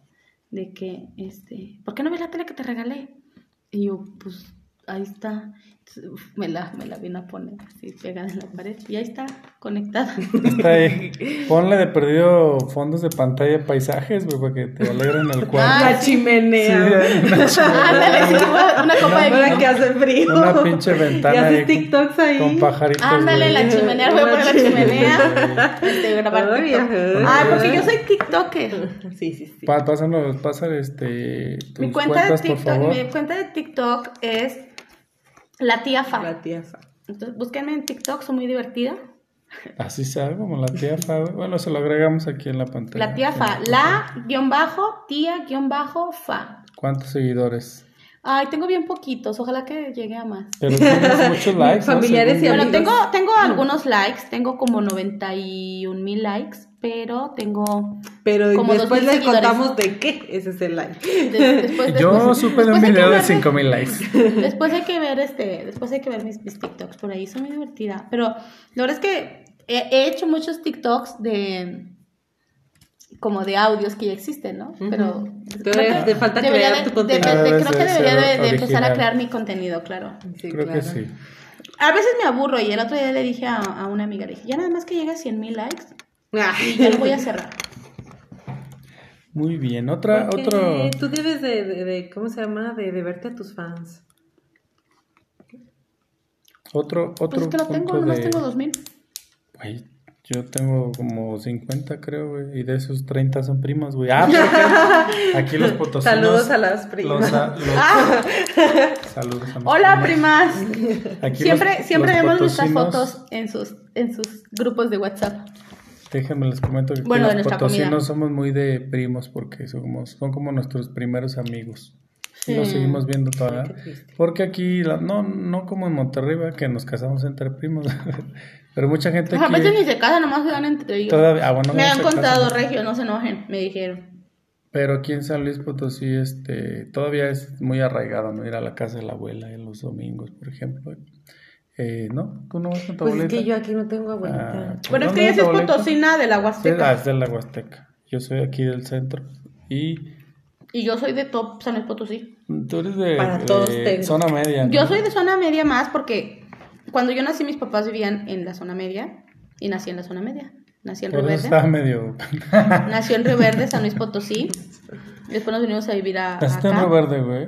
Speaker 2: de que, este, ¿por qué no ves la tele que te regalé? Y yo, pues, ahí está. Me la, me la vino a poner así pegada en la pared y ahí está conectada.
Speaker 3: Está ahí. [LAUGHS] Ponle de perdido fondos de pantalla paisajes, güey, para que te alegren el cuarto.
Speaker 2: Ah,
Speaker 1: La chimenea.
Speaker 3: Sí, una [LAUGHS] chimenea.
Speaker 2: Una- copa de vino.
Speaker 1: que hace frío.
Speaker 3: Una pinche ventana
Speaker 1: Y haces TikToks ahí.
Speaker 3: Con pajaritos.
Speaker 2: Ándale, la chimenea, voy a poner la chimenea. Este, grabar.
Speaker 1: Ay,
Speaker 2: porque yo soy TikToker.
Speaker 1: Sí, sí, sí.
Speaker 3: Pásanos, pásale este, tus
Speaker 2: Mi cuenta, de
Speaker 3: por
Speaker 2: TikTok,
Speaker 3: favor.
Speaker 2: mi cuenta de TikTok es la tía Fa.
Speaker 1: La tía Fa.
Speaker 2: Entonces, búsquenme en TikTok, soy muy divertida.
Speaker 3: Así sea, como la tía Fa. Bueno, se lo agregamos aquí en la pantalla.
Speaker 2: La tía Fa. La guion bajo, tía guion bajo Fa.
Speaker 3: ¿Cuántos seguidores?
Speaker 2: Ay, tengo bien poquitos, ojalá que llegue a más.
Speaker 3: Pero tienes muchos [LAUGHS] likes, ¿no?
Speaker 1: Familiares y
Speaker 3: Según-
Speaker 2: Bueno,
Speaker 1: amigos.
Speaker 2: tengo, tengo algunos likes, tengo como 91 mil likes, pero tengo...
Speaker 1: Pero
Speaker 2: Como
Speaker 1: después
Speaker 2: 2000
Speaker 1: les
Speaker 2: seguidores.
Speaker 1: contamos de qué es ese like.
Speaker 2: de- después,
Speaker 3: Yo
Speaker 2: después-
Speaker 3: supe de un video de
Speaker 2: ver-
Speaker 3: 5000 likes. [LAUGHS]
Speaker 2: Después hay que ver este, después hay que ver mis, mis TikToks por ahí, son muy divertida. Pero la verdad es que he, he hecho muchos TikToks de como de audios que ya existen, ¿no? Pero que
Speaker 1: te falta
Speaker 2: debería
Speaker 1: crear
Speaker 2: de-
Speaker 1: tu
Speaker 2: de- de-
Speaker 1: contenido.
Speaker 2: creo que
Speaker 3: de
Speaker 2: debería de, de empezar a crear mi contenido, claro.
Speaker 1: Sí,
Speaker 3: Creo que
Speaker 1: claro.
Speaker 3: sí.
Speaker 2: A veces me aburro y el otro día le dije a, a una amiga, le dije, ya nada más que llegue a 100 mil likes
Speaker 1: Ay.
Speaker 2: y ya lo voy a cerrar.
Speaker 3: Muy bien. Otra,
Speaker 1: Porque
Speaker 3: otro.
Speaker 1: Tú debes de, de, de- ¿cómo se llama? De, de verte a tus fans.
Speaker 3: Otro, otro
Speaker 2: Pues es que no tengo, nomás tengo 2 mil.
Speaker 3: Yo tengo como 50, creo, güey. Y de esos 30 son primos, güey. Ah, porque [LAUGHS] aquí los potosinos...
Speaker 1: Saludos a las primas.
Speaker 3: los a- los- [LAUGHS] Saludos a
Speaker 2: Hola,
Speaker 3: primas.
Speaker 2: primas.
Speaker 3: Aquí
Speaker 2: Siempre,
Speaker 3: los-
Speaker 2: siempre vemos nuestras fotos en sus, en sus grupos de WhatsApp.
Speaker 3: Déjenme les comento que
Speaker 2: Bueno,
Speaker 3: los potosinos
Speaker 2: comida.
Speaker 3: somos muy de primos porque somos, son como nuestros primeros amigos. Y nos
Speaker 2: Sí.
Speaker 3: seguimos viendo todavía. Porque aquí, la- no, no como en Monterrey, ¿verdad? que nos casamos entre primos. [LAUGHS] Pero mucha gente
Speaker 2: A
Speaker 3: aquí
Speaker 2: veces ni se casan, nomás se dan entre ellos.
Speaker 3: todavía... Ah, bueno,
Speaker 2: me han contado,
Speaker 3: casan.
Speaker 2: Regio, no se enojen, me dijeron.
Speaker 3: Pero aquí en San Luis Potosí, este, todavía es muy arraigado, ¿no? Ir a la casa de la abuela en los domingos, por ejemplo. Eh, ¿No? ¿Tú no vas con tu
Speaker 1: Pues es
Speaker 3: abuelita?
Speaker 1: que yo aquí no tengo abuelita.
Speaker 3: Ah,
Speaker 2: Bueno, es
Speaker 3: ¿dónde
Speaker 2: que ella es
Speaker 3: abuelita?
Speaker 2: potosina de la
Speaker 3: Sí, ah,
Speaker 2: Huasteca.
Speaker 3: es de la Huasteca. Yo soy aquí del centro. Y
Speaker 2: Y yo soy de Top San Luis Potosí.
Speaker 3: tú eres de,
Speaker 1: Para
Speaker 3: de
Speaker 1: todos tengo.
Speaker 3: zona media. ¿no?
Speaker 2: Yo soy de zona media más porque cuando yo nací mis papás vivían en la zona media y nací en la zona media. Nací en
Speaker 3: Por
Speaker 2: Río Verde.
Speaker 3: estaba medio...
Speaker 2: Nació en Río Verde, San Luis Potosí. Después nos vinimos a vivir a,
Speaker 3: Naciste en. Río Verde, güey.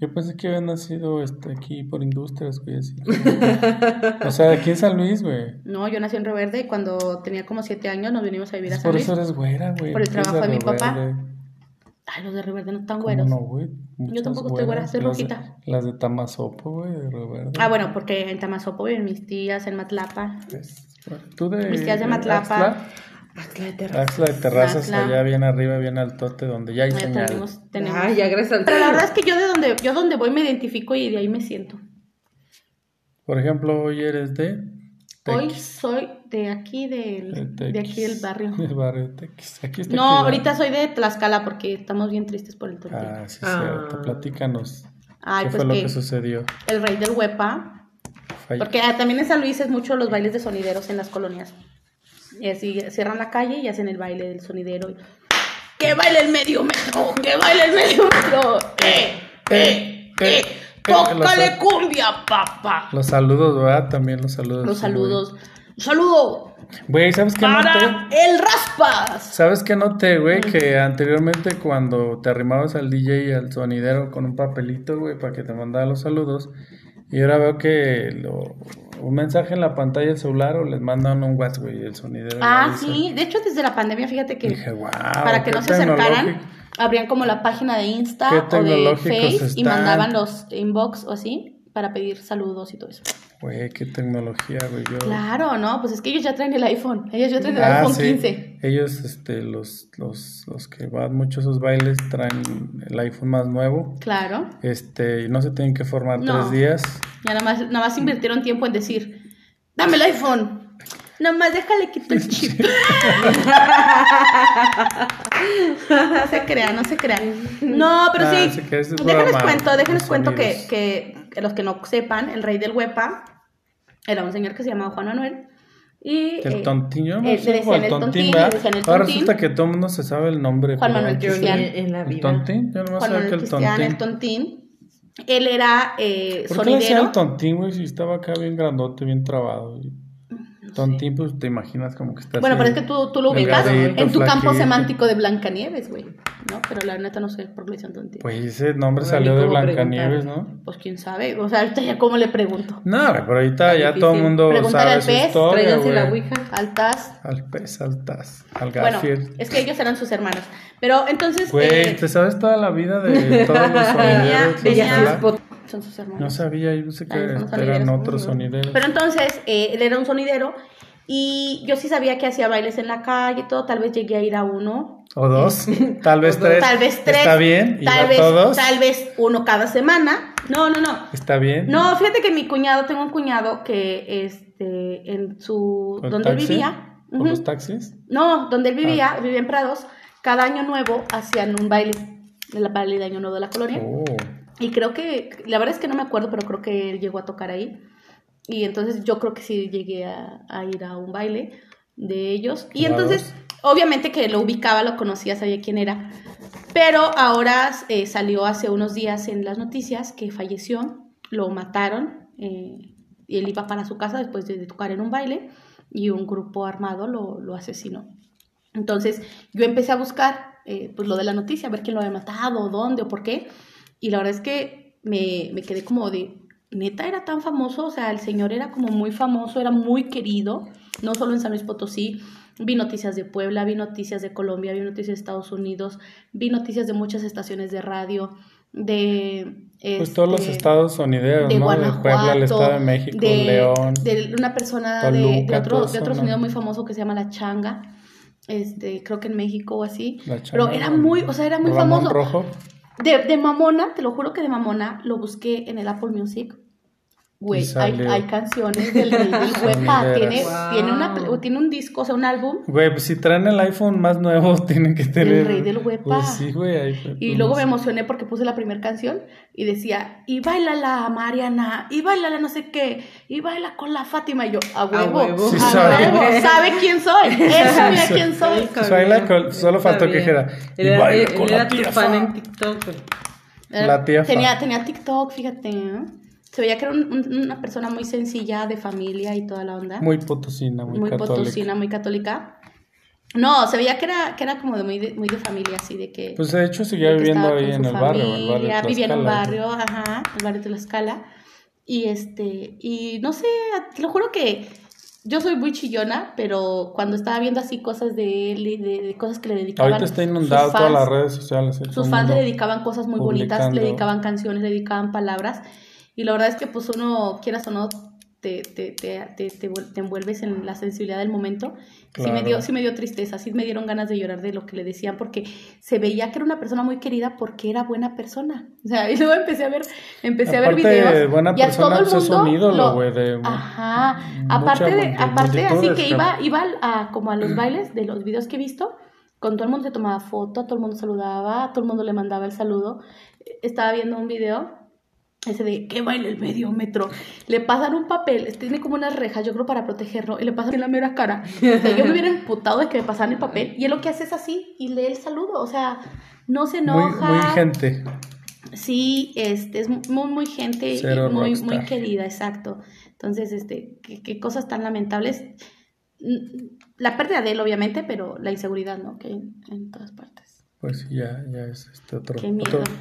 Speaker 3: Yo pensé que había nacido este, aquí por industrias, güey, así. o sea, aquí en San Luis, güey.
Speaker 2: No, yo nací en Río Verde y cuando tenía como siete años nos vinimos a vivir a San
Speaker 3: por
Speaker 2: Luis.
Speaker 3: eso eres güera, güey.
Speaker 2: Por el trabajo de mi papá. Ay, los de Río Verde no están
Speaker 3: ¿Cómo
Speaker 2: güeros.
Speaker 3: no, güey? Muchas
Speaker 2: tampoco estoy güera, estoy
Speaker 3: Las de-
Speaker 2: rojita.
Speaker 3: Las de Tamazopo, güey, de Río Verde.
Speaker 2: Ah, bueno, porque en Tamazopo viven mis tías, en Matlapa.
Speaker 3: Es- Tú de...
Speaker 2: Mis tías de Matlapa.
Speaker 3: Axtla
Speaker 1: de Terra.
Speaker 3: Axtla de Terrazas,
Speaker 2: Axtla.
Speaker 3: allá bien arriba, bien al tote, donde ya hay
Speaker 2: Ya
Speaker 3: señal.
Speaker 2: tenemos, tenemos.
Speaker 1: Ay, ya gracias al
Speaker 2: Pero la verdad es que yo de donde, yo donde voy me identifico y de ahí me siento.
Speaker 3: Por ejemplo, hoy eres de...
Speaker 2: Hoy
Speaker 3: Tequis.
Speaker 2: soy de aquí del,
Speaker 3: De
Speaker 2: de aquí del barrio. [LAUGHS]
Speaker 3: Del barrio de Tequis. Aquí está
Speaker 2: No, ahorita soy de Tlaxcala porque estamos bien tristes por el torneo.
Speaker 3: Ah, sí,
Speaker 1: Ah.
Speaker 3: cierto. Platícanos.
Speaker 2: Ay,
Speaker 3: ¿Qué
Speaker 2: pues
Speaker 3: fue lo
Speaker 2: que
Speaker 3: que sucedió?
Speaker 2: el rey del huepa, porque ah, también en San Luis es mucho los bailes de sonideros en las colonias. Y así cierran la calle y hacen el baile del sonidero. y, ¡Que baile el medio metro! ¡Que baile el medio metro! ¡Eh! ¡Eh! ¡Eh! ¡Tócale cumbia, papá!
Speaker 3: Los saludos, ¿verdad? También los saludos.
Speaker 2: Los saludos. ¡Un saludo
Speaker 3: Güey, ¿sabes qué noté?
Speaker 2: para el raspas!
Speaker 3: ¿Sabes qué noté, güey? Que anteriormente cuando te arrimabas al DJ y al sonidero con un papelito, güey, para que te mandara los saludos, y ahora veo que lo- un mensaje en la pantalla del celular o les mandan un WhatsApp, güey, y el sonidero.
Speaker 2: Ah, sí. De hecho, desde la pandemia, fíjate que
Speaker 3: Dije, wow.
Speaker 2: para que no se acercaran, abrían como la página de Insta o de Face y mandaban los inbox o así para pedir saludos y todo eso.
Speaker 3: Güey, qué tecnología, güey. Yo...
Speaker 2: Claro, no, pues es que ellos ya traen el iPhone. Ellos ya traen el
Speaker 3: Ah,
Speaker 2: iPhone
Speaker 3: sí.
Speaker 2: 15.
Speaker 3: Ellos, este, los, los, los que van mucho a esos bailes traen el iPhone más nuevo.
Speaker 2: Claro.
Speaker 3: Este, y no se tienen que formar
Speaker 2: No.
Speaker 3: tres días.
Speaker 2: Ya nada más, nada más invirtieron tiempo en decir, dame el iPhone. Nada más déjale quito el [LAUGHS] chip. [LAUGHS] no se crean, no se crean. No, pero
Speaker 3: Ah,
Speaker 2: sí. déjenles cuento, déjenles cuento que, que los que no sepan, el rey del huepa era un señor que se llamaba Juan Manuel. Y,
Speaker 3: El
Speaker 2: eh,
Speaker 3: tontín, yo no
Speaker 2: eh,
Speaker 3: me
Speaker 2: le
Speaker 3: sé,
Speaker 2: decían
Speaker 3: el
Speaker 2: el
Speaker 3: tontín,
Speaker 2: tontín,
Speaker 3: ¿verdad?
Speaker 2: le decían el
Speaker 3: Ahora
Speaker 2: tontín.
Speaker 3: resulta que todo el mundo se sabe el nombre.
Speaker 2: Juan Manuel Cristian.
Speaker 1: en la
Speaker 3: ¿El
Speaker 1: vida.
Speaker 3: tontín? Yo no
Speaker 2: Juan
Speaker 3: sabía que el
Speaker 2: Cristian,
Speaker 3: tontín.
Speaker 2: el tontín. Él era eh,
Speaker 3: ¿Por qué le decían
Speaker 2: sonidero.
Speaker 3: tontín, güey? Si estaba acá bien grandote, bien trabado. güey? Tontín, pues te imaginas como que está
Speaker 2: Bueno, pero es que tú, tú lo ubicas
Speaker 3: delgadito,
Speaker 2: en tu campo
Speaker 3: flaquito.
Speaker 2: semántico de Blancanieves, güey. ¿No? Pero la neta no sé por qué le dicen tontín. Pues,
Speaker 3: Pues ese nombre
Speaker 1: Bueno,
Speaker 3: salió
Speaker 1: ¿y
Speaker 3: de Blancanieves, ¿no?
Speaker 2: quién sabe. O sea, ahorita ya cómo le pregunto.
Speaker 3: No, pero ahorita ya todo el mundo
Speaker 2: Pregúntale
Speaker 3: sabe
Speaker 2: al pez,
Speaker 3: historia,
Speaker 1: Tráiganse la
Speaker 3: güey.
Speaker 1: ouija.
Speaker 2: Altas.
Speaker 3: Al pez, al taz, al
Speaker 2: Bueno,
Speaker 3: Garfield.
Speaker 2: es que ellos eran sus hermanos. Pero entonces.
Speaker 3: Güey,
Speaker 2: eh,
Speaker 3: ¿te sabes toda la vida de todos los [LAUGHS] sonideros?
Speaker 2: Son sus hermanos.
Speaker 3: No sabía, yo sé que eran otros sonideros.
Speaker 2: Pero entonces, eh, él era un sonidero. Y yo sí sabía que hacía bailes en la calle y todo. Tal vez llegué a ir a uno.
Speaker 3: O dos, [LAUGHS] tal vez tres.
Speaker 2: Tal vez tres.
Speaker 3: ¿Está bien? ¿Y
Speaker 2: Tal vez,
Speaker 3: todos?
Speaker 2: tal vez uno cada semana. No, no, no.
Speaker 3: ¿Está bien?
Speaker 2: No, fíjate que mi cuñado, tengo un cuñado que este, en su,
Speaker 3: ¿Con
Speaker 2: donde él vivía,
Speaker 3: ¿Con los taxis?
Speaker 2: no, donde él vivía,
Speaker 3: Ah.
Speaker 2: vivía en Prados, cada año nuevo hacían un baile, de la baile de año nuevo de la colonia.
Speaker 3: Oh.
Speaker 2: Y creo que, la verdad es que no me acuerdo, pero creo que él llegó a tocar ahí. Y entonces yo creo que sí llegué a, a ir a un baile de ellos. Y
Speaker 3: Wow.
Speaker 2: entonces, obviamente que lo ubicaba, lo conocía, sabía quién era. Pero ahora eh, salió hace unos días en las noticias que falleció, lo mataron. eh, y él iba para su casa después de tocar en un baile y un grupo armado lo, lo asesinó. Entonces yo empecé a buscar eh, pues lo de la noticia, a ver quién lo había matado, dónde o por qué. Y la verdad es que me, me quedé como de, neta era tan famoso, o sea, el señor era como muy famoso, era muy querido, no solo en San Luis Potosí. Vi noticias de Puebla, vi noticias de Colombia, vi noticias de Estados Unidos, vi noticias de muchas estaciones de radio, de...
Speaker 3: Pues todos los
Speaker 2: este,
Speaker 3: estados sonideros,
Speaker 2: de
Speaker 3: ¿no?
Speaker 2: Guanajuato,
Speaker 3: de Puebla, el Estado de México,
Speaker 2: de,
Speaker 3: León.
Speaker 2: de una persona de, otro, de otro
Speaker 3: son,
Speaker 2: sonido muy famoso que se llama La Changa, este, creo que en México o así,
Speaker 3: La
Speaker 2: pero
Speaker 3: changa,
Speaker 2: era muy, o sea, era muy
Speaker 3: Ramón
Speaker 2: famoso.
Speaker 3: Rojo.
Speaker 2: De, de Mamona, te lo juro que de Mamona lo busqué en el Apple Music. Güey, hay, hay canciones del Rey del Huepa. Tiene,
Speaker 1: Wow.
Speaker 2: tiene, una, tiene un disco, o sea, un álbum.
Speaker 3: Güey, pues si traen el iPhone más nuevo, [LAUGHS] tienen que tener.
Speaker 2: Rey del Huepa.
Speaker 3: Pues sí, güey. ahí-
Speaker 2: Y luego me emocioné porque puse la primera canción y decía, y bailala Mariana, y bailala no sé qué, y baila con la Fátima. Y yo, a huevo, a
Speaker 1: huevo.
Speaker 2: huevo,
Speaker 3: Sí sabe.
Speaker 2: sabe quién soy, [LAUGHS] él sabía quién soy.
Speaker 3: Pues baila con- solo faltó que dijera,
Speaker 1: Él
Speaker 3: "Y
Speaker 1: era,
Speaker 3: baila con
Speaker 1: era
Speaker 3: tía
Speaker 1: fan
Speaker 3: Fa".
Speaker 1: en TikTok, güey.
Speaker 3: La tía
Speaker 2: tenía, tenía TikTok, fíjate, ¿no? Se veía que era un- un- una persona muy sencilla, de familia y toda la onda.
Speaker 3: Muy potosina, muy,
Speaker 2: muy
Speaker 3: católica.
Speaker 2: potosina, muy católica. No, se veía que era, que era como de muy, de, muy de familia, así de que...
Speaker 3: Pues de hecho seguía
Speaker 2: de
Speaker 3: viviendo ahí en el barrio, el barrio de
Speaker 2: familia, vivía en un barrio, ajá, el barrio de Tlaxcala. Y este, y no sé, te lo juro que yo soy muy chillona, pero cuando estaba viendo así cosas de él y de, de cosas que le dedicaban.
Speaker 3: Ahorita está inundado
Speaker 2: sus
Speaker 3: todas
Speaker 2: fans,
Speaker 3: las redes sociales. eh,
Speaker 2: Sus fans le dedicaban cosas muy bonitas, le dedicaban canciones, le dedicaban palabras. Y la verdad es que pues uno, quieras o no, te, te, te, te, te vuel- te envuelves en la sensibilidad del momento. Sí, me
Speaker 3: Claro.
Speaker 2: dio, sí me dio tristeza, sí me dieron ganas de llorar de lo que le decían, porque se veía que era una persona muy querida porque era buena persona. O sea, y luego empecé a ver, empecé a ver
Speaker 3: Aparte,
Speaker 2: videos.
Speaker 3: buena
Speaker 2: y a todo el mundo
Speaker 3: un ídolo,
Speaker 2: lo-
Speaker 3: güey,
Speaker 2: Ajá. Aparte, de, aparte así que iba, iba a, como a los bailes de los videos que he visto, con todo el mundo se tomaba foto, a todo el mundo saludaba, a todo el mundo le mandaba el saludo. Estaba viendo un video ese de que baila el medio metro. Le pasan un papel, tiene como unas rejas, yo creo para protegerlo, y le pasan en la mera cara. O sea, yo me hubiera emputado de que me pasaran el papel, y él lo que hace es así, y lee el saludo, o sea, no se
Speaker 3: Muy,
Speaker 2: enoja.
Speaker 3: muy gente.
Speaker 2: Sí, este, es muy, muy gente,
Speaker 3: Cero
Speaker 2: muy,
Speaker 3: rockstar.
Speaker 2: muy querida, exacto. Entonces, este, qué, qué cosas tan lamentables. Mm, La pérdida de él, obviamente, pero la inseguridad, ¿no? Que en todas partes.
Speaker 3: Pues ya, ya es este otro,
Speaker 2: Qué miedo.
Speaker 3: otro,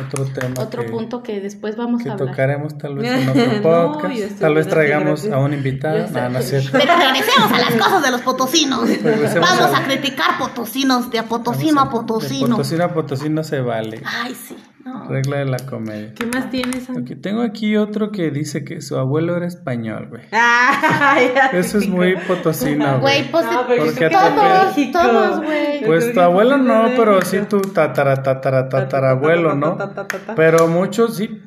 Speaker 3: otro tema.
Speaker 2: Otro
Speaker 3: que,
Speaker 2: punto que después vamos
Speaker 3: que
Speaker 2: a hablar.
Speaker 3: tocaremos tal vez en [LAUGHS] otro podcast. tal vez traigamos a un invitado. No, no es cierto.
Speaker 4: Pero regresemos a las cosas de los potosinos.
Speaker 3: Regresemos
Speaker 4: Vamos
Speaker 3: a-
Speaker 4: a criticar potosinos de a potosino a
Speaker 3: De
Speaker 4: potosino.
Speaker 3: potosino a potosino se vale.
Speaker 4: Ay, sí. No.
Speaker 3: Regla de la comedia.
Speaker 1: ¿Qué más tienes?
Speaker 3: Aquí, tengo aquí otro que dice que su abuelo era español, güey. [LAUGHS]
Speaker 1: Ay,
Speaker 3: Eso es muy potosino,
Speaker 4: Güey, pues
Speaker 1: No, pero
Speaker 3: ¿Por
Speaker 1: yo
Speaker 3: qué
Speaker 1: creo que
Speaker 2: todos,
Speaker 1: México.
Speaker 2: todos, güey.
Speaker 3: Pues tu abuelo no, pero sí tu tatara, tatara, tatarabuelo, ¿no? Pero muchos sí,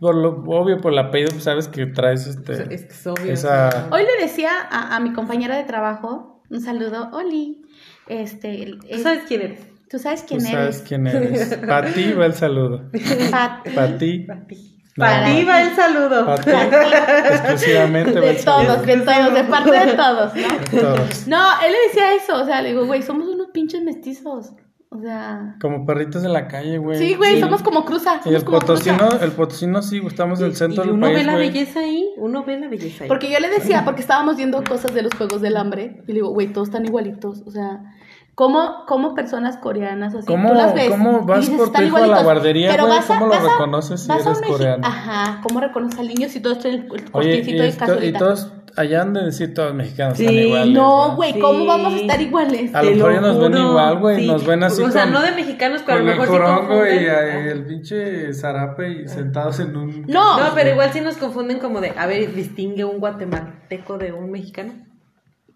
Speaker 3: por lo obvio, por el apellido, pues, sabes que traes este.
Speaker 1: Es que es obvio.
Speaker 3: Esa-
Speaker 2: Hoy le decía a, a mi compañera de trabajo, un saludo, Oli. Este,
Speaker 1: ¿Tú
Speaker 2: es-
Speaker 1: sabes quién eres?
Speaker 2: ¿Tú sabes
Speaker 3: Tú
Speaker 2: quién
Speaker 3: sabes
Speaker 2: eres?
Speaker 3: quién eres. [LAUGHS] Para ti va el saludo.
Speaker 2: Pati.
Speaker 3: Para ti.
Speaker 1: Para ti va el saludo.
Speaker 3: Para ti. Exclusivamente va
Speaker 2: De
Speaker 3: el saludo.
Speaker 2: todos, de todos, de parte de todos, ¿no?
Speaker 3: De todos.
Speaker 2: No, él le decía eso, o sea, le digo, güey, somos unos pinches mestizos. O sea.
Speaker 3: Como perritos de la calle, güey.
Speaker 2: Sí, güey, somos como cruza.
Speaker 3: Y el potosino,
Speaker 2: cruza.
Speaker 3: el potosino sí, güey, estamos en el centro
Speaker 1: y
Speaker 3: del
Speaker 1: uno
Speaker 3: país,
Speaker 1: ve la
Speaker 3: güey.
Speaker 1: belleza ahí, uno ve la belleza ahí.
Speaker 2: Porque yo le decía, porque estábamos viendo cosas de los Juegos del Hambre, y le digo, güey, todos están igualitos. O sea, ¿cómo, cómo personas coreanas así?
Speaker 3: ¿Cómo-
Speaker 2: tú las ves
Speaker 3: cómo
Speaker 2: y
Speaker 3: vas
Speaker 2: dices,
Speaker 3: por tu
Speaker 2: "Están
Speaker 3: hijo a la
Speaker 2: igualitos",
Speaker 3: guardería,
Speaker 2: pero
Speaker 3: güey?
Speaker 2: vas a-
Speaker 3: ¿Cómo lo
Speaker 2: vas a-
Speaker 3: reconoces si eres coreano?
Speaker 2: Ajá, ¿cómo reconoces al niño si todos tienen el
Speaker 3: Oye, y, y
Speaker 2: casualita?
Speaker 3: todos, allá han de decir todos mexicanos
Speaker 1: Sí,
Speaker 3: están iguales.
Speaker 2: No, güey, ¿cómo
Speaker 1: Sí.
Speaker 2: vamos a estar iguales?
Speaker 3: A lo mejor ya nos ven igual, güey,
Speaker 1: sí.
Speaker 3: nos ven así
Speaker 1: O sea,
Speaker 3: con-
Speaker 1: no de mexicanos, pero a lo
Speaker 3: el
Speaker 1: mejor sí
Speaker 3: corongo y
Speaker 1: confunden.
Speaker 3: ahí el pinche zarape y sentados en un...
Speaker 2: No.
Speaker 1: No, pero igual sí nos confunden como de, a ver, distingue un guatemalteco de un mexicano.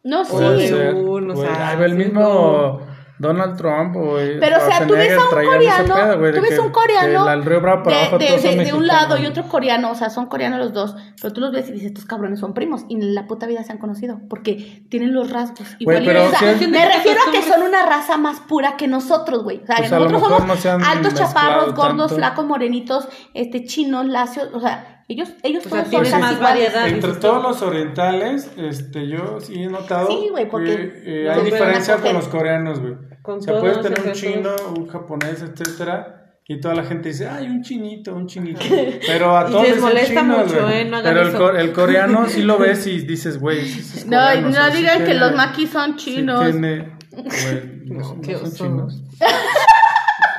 Speaker 2: No, sí.
Speaker 1: O
Speaker 3: güey.
Speaker 1: sea,
Speaker 3: el mismo Donald Trump, güey.
Speaker 2: Pero, o sea, tú ves a un coreano, tú ves a un coreano
Speaker 3: río para
Speaker 2: de,
Speaker 3: abajo
Speaker 2: de- de- de un lado y otro coreano, o sea, son coreanos los dos, pero tú los ves y dices, estos cabrones son primos, y en la puta vida se han conocido, porque tienen los rasgos
Speaker 3: Güey, pero
Speaker 2: O sea, me refiero a que son una raza más pura que nosotros, güey. O sea,
Speaker 3: Pues
Speaker 2: nosotros somos
Speaker 3: no
Speaker 2: altos, chaparros, gordos,
Speaker 3: tanto.
Speaker 2: flacos, morenitos, este, chinos, lacios, o sea, ellos, ellos
Speaker 1: O sea,
Speaker 2: todos son casi
Speaker 1: variedad.
Speaker 3: Entre todos los orientales, este, yo sí he notado
Speaker 2: Sí, güey, porque
Speaker 3: que eh, hay diferencia con los coreanos, güey. O sea, puedes tener un chino, un japonés, etcétera, y toda la gente dice, ay, un chinito, un chinito. [LAUGHS] Pero a
Speaker 1: Y
Speaker 3: todos
Speaker 1: les
Speaker 3: dicen
Speaker 1: molesta
Speaker 3: chinos,
Speaker 1: mucho,
Speaker 3: güey.
Speaker 1: ¿eh? No hagan
Speaker 3: Pero el,
Speaker 1: eso.
Speaker 3: co- el coreano sí lo ves y [LAUGHS] dices, güey, sí, sí es
Speaker 2: No, no
Speaker 3: sí
Speaker 2: digan que
Speaker 3: tiene-
Speaker 2: los maquis son
Speaker 3: sí
Speaker 2: chinos.
Speaker 3: tiene- güey, no,
Speaker 1: No,
Speaker 3: son chinos. [LAUGHS]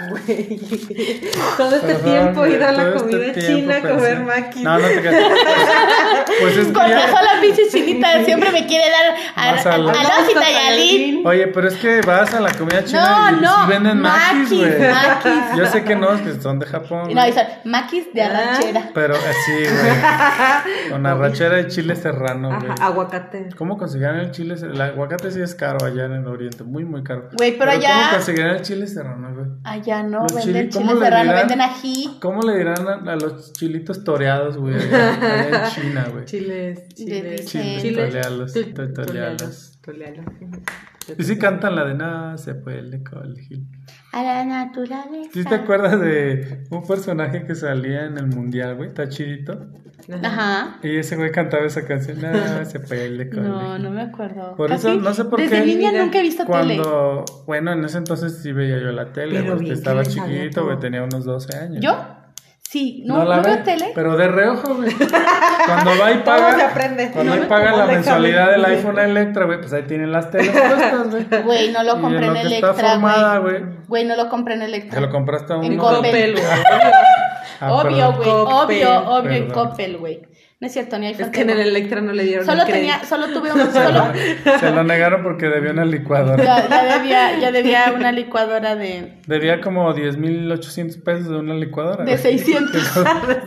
Speaker 1: Güey. Todo este
Speaker 3: Perdón,
Speaker 1: tiempo he ido a la
Speaker 3: este
Speaker 1: comida china a comer maquis.
Speaker 3: No, no te creas. Pues es que
Speaker 2: Con
Speaker 3: ya-
Speaker 2: razón la pinche chinita siempre me quiere dar a, a, a Tayalín.
Speaker 3: Oye, pero es que vas a la comida china
Speaker 2: No,
Speaker 3: y,
Speaker 2: no,
Speaker 3: y venden maquis, güey.
Speaker 2: maquis.
Speaker 3: Yo sé que no, es que son de Japón.
Speaker 2: Y no, dicen maquis de
Speaker 1: Ah.
Speaker 2: arrachera.
Speaker 3: Pero así, güey. Con arrachera y chile serrano, güey.
Speaker 1: Ajá, aguacate.
Speaker 3: ¿Cómo conseguirán el chile? El aguacate sí es caro allá en el oriente, muy, muy caro.
Speaker 2: Güey, pero allá-
Speaker 3: ¿Cómo conseguirán el chile serrano, güey?
Speaker 2: Allá no,
Speaker 3: Los
Speaker 2: venden
Speaker 3: chili- ¿cómo
Speaker 2: chile
Speaker 3: le
Speaker 2: serrano,
Speaker 3: dirán?
Speaker 2: venden ají.
Speaker 3: ¿Cómo le dirán a, a los chilitos toreados, güey? Allá, allá en China, güey.
Speaker 1: Chiles, chiles.
Speaker 3: Chiles, tolealos, tolealos.
Speaker 1: tolealos.
Speaker 3: Y sí cantan la de no se puede colegir.
Speaker 2: A la naturaleza.
Speaker 3: ¿Sí te acuerdas de un personaje que salía en el mundial, güey? Está chidito.
Speaker 2: Ajá.
Speaker 3: Y ese güey cantaba esa canción. No se puede colegir.
Speaker 2: No, no me acuerdo.
Speaker 3: Por
Speaker 2: Casi
Speaker 3: eso, no sé por
Speaker 2: desde
Speaker 3: qué.
Speaker 2: niña nunca he visto tele.
Speaker 3: Cuando, bueno, en ese entonces sí veía yo la tele,
Speaker 1: Pero
Speaker 3: porque estaba chiquito, güey, tenía unos 12 años.
Speaker 2: ¿Yo? Sí, no, no,
Speaker 3: la
Speaker 2: veo
Speaker 3: ve,
Speaker 2: tele.
Speaker 3: Pero de reojo, güey. [LAUGHS] Cuando va y [LAUGHS] paga.
Speaker 1: se aprende.
Speaker 3: Cuando
Speaker 1: No
Speaker 3: ahí paga la mensualidad del iPhone Electra, güey, pues ahí tienen las teles puestas, güey. [LAUGHS]
Speaker 2: Güey, no lo
Speaker 3: Y
Speaker 2: compré
Speaker 3: en
Speaker 2: en
Speaker 3: lo que
Speaker 2: Electra,
Speaker 3: está formada,
Speaker 2: güey.
Speaker 3: güey.
Speaker 2: No lo compré en Electra.
Speaker 3: Te lo compraste a un
Speaker 2: En. Coppel.
Speaker 1: Coppel, güey.
Speaker 3: Ah, [LAUGHS]
Speaker 2: obvio, güey, obvio, obvio en. Coppel, güey. No es cierto, ni iPhone.
Speaker 1: Es que en el. Electra no le dieron
Speaker 2: Solo
Speaker 1: el
Speaker 2: tenía, solo tuve un, solo, [LAUGHS]
Speaker 3: Se lo negaron porque debía una licuadora.
Speaker 2: ya, ya debía, ya debía una licuadora de,
Speaker 3: Debía como 10.800 pesos de una licuadora.
Speaker 2: de
Speaker 3: güey.
Speaker 2: 600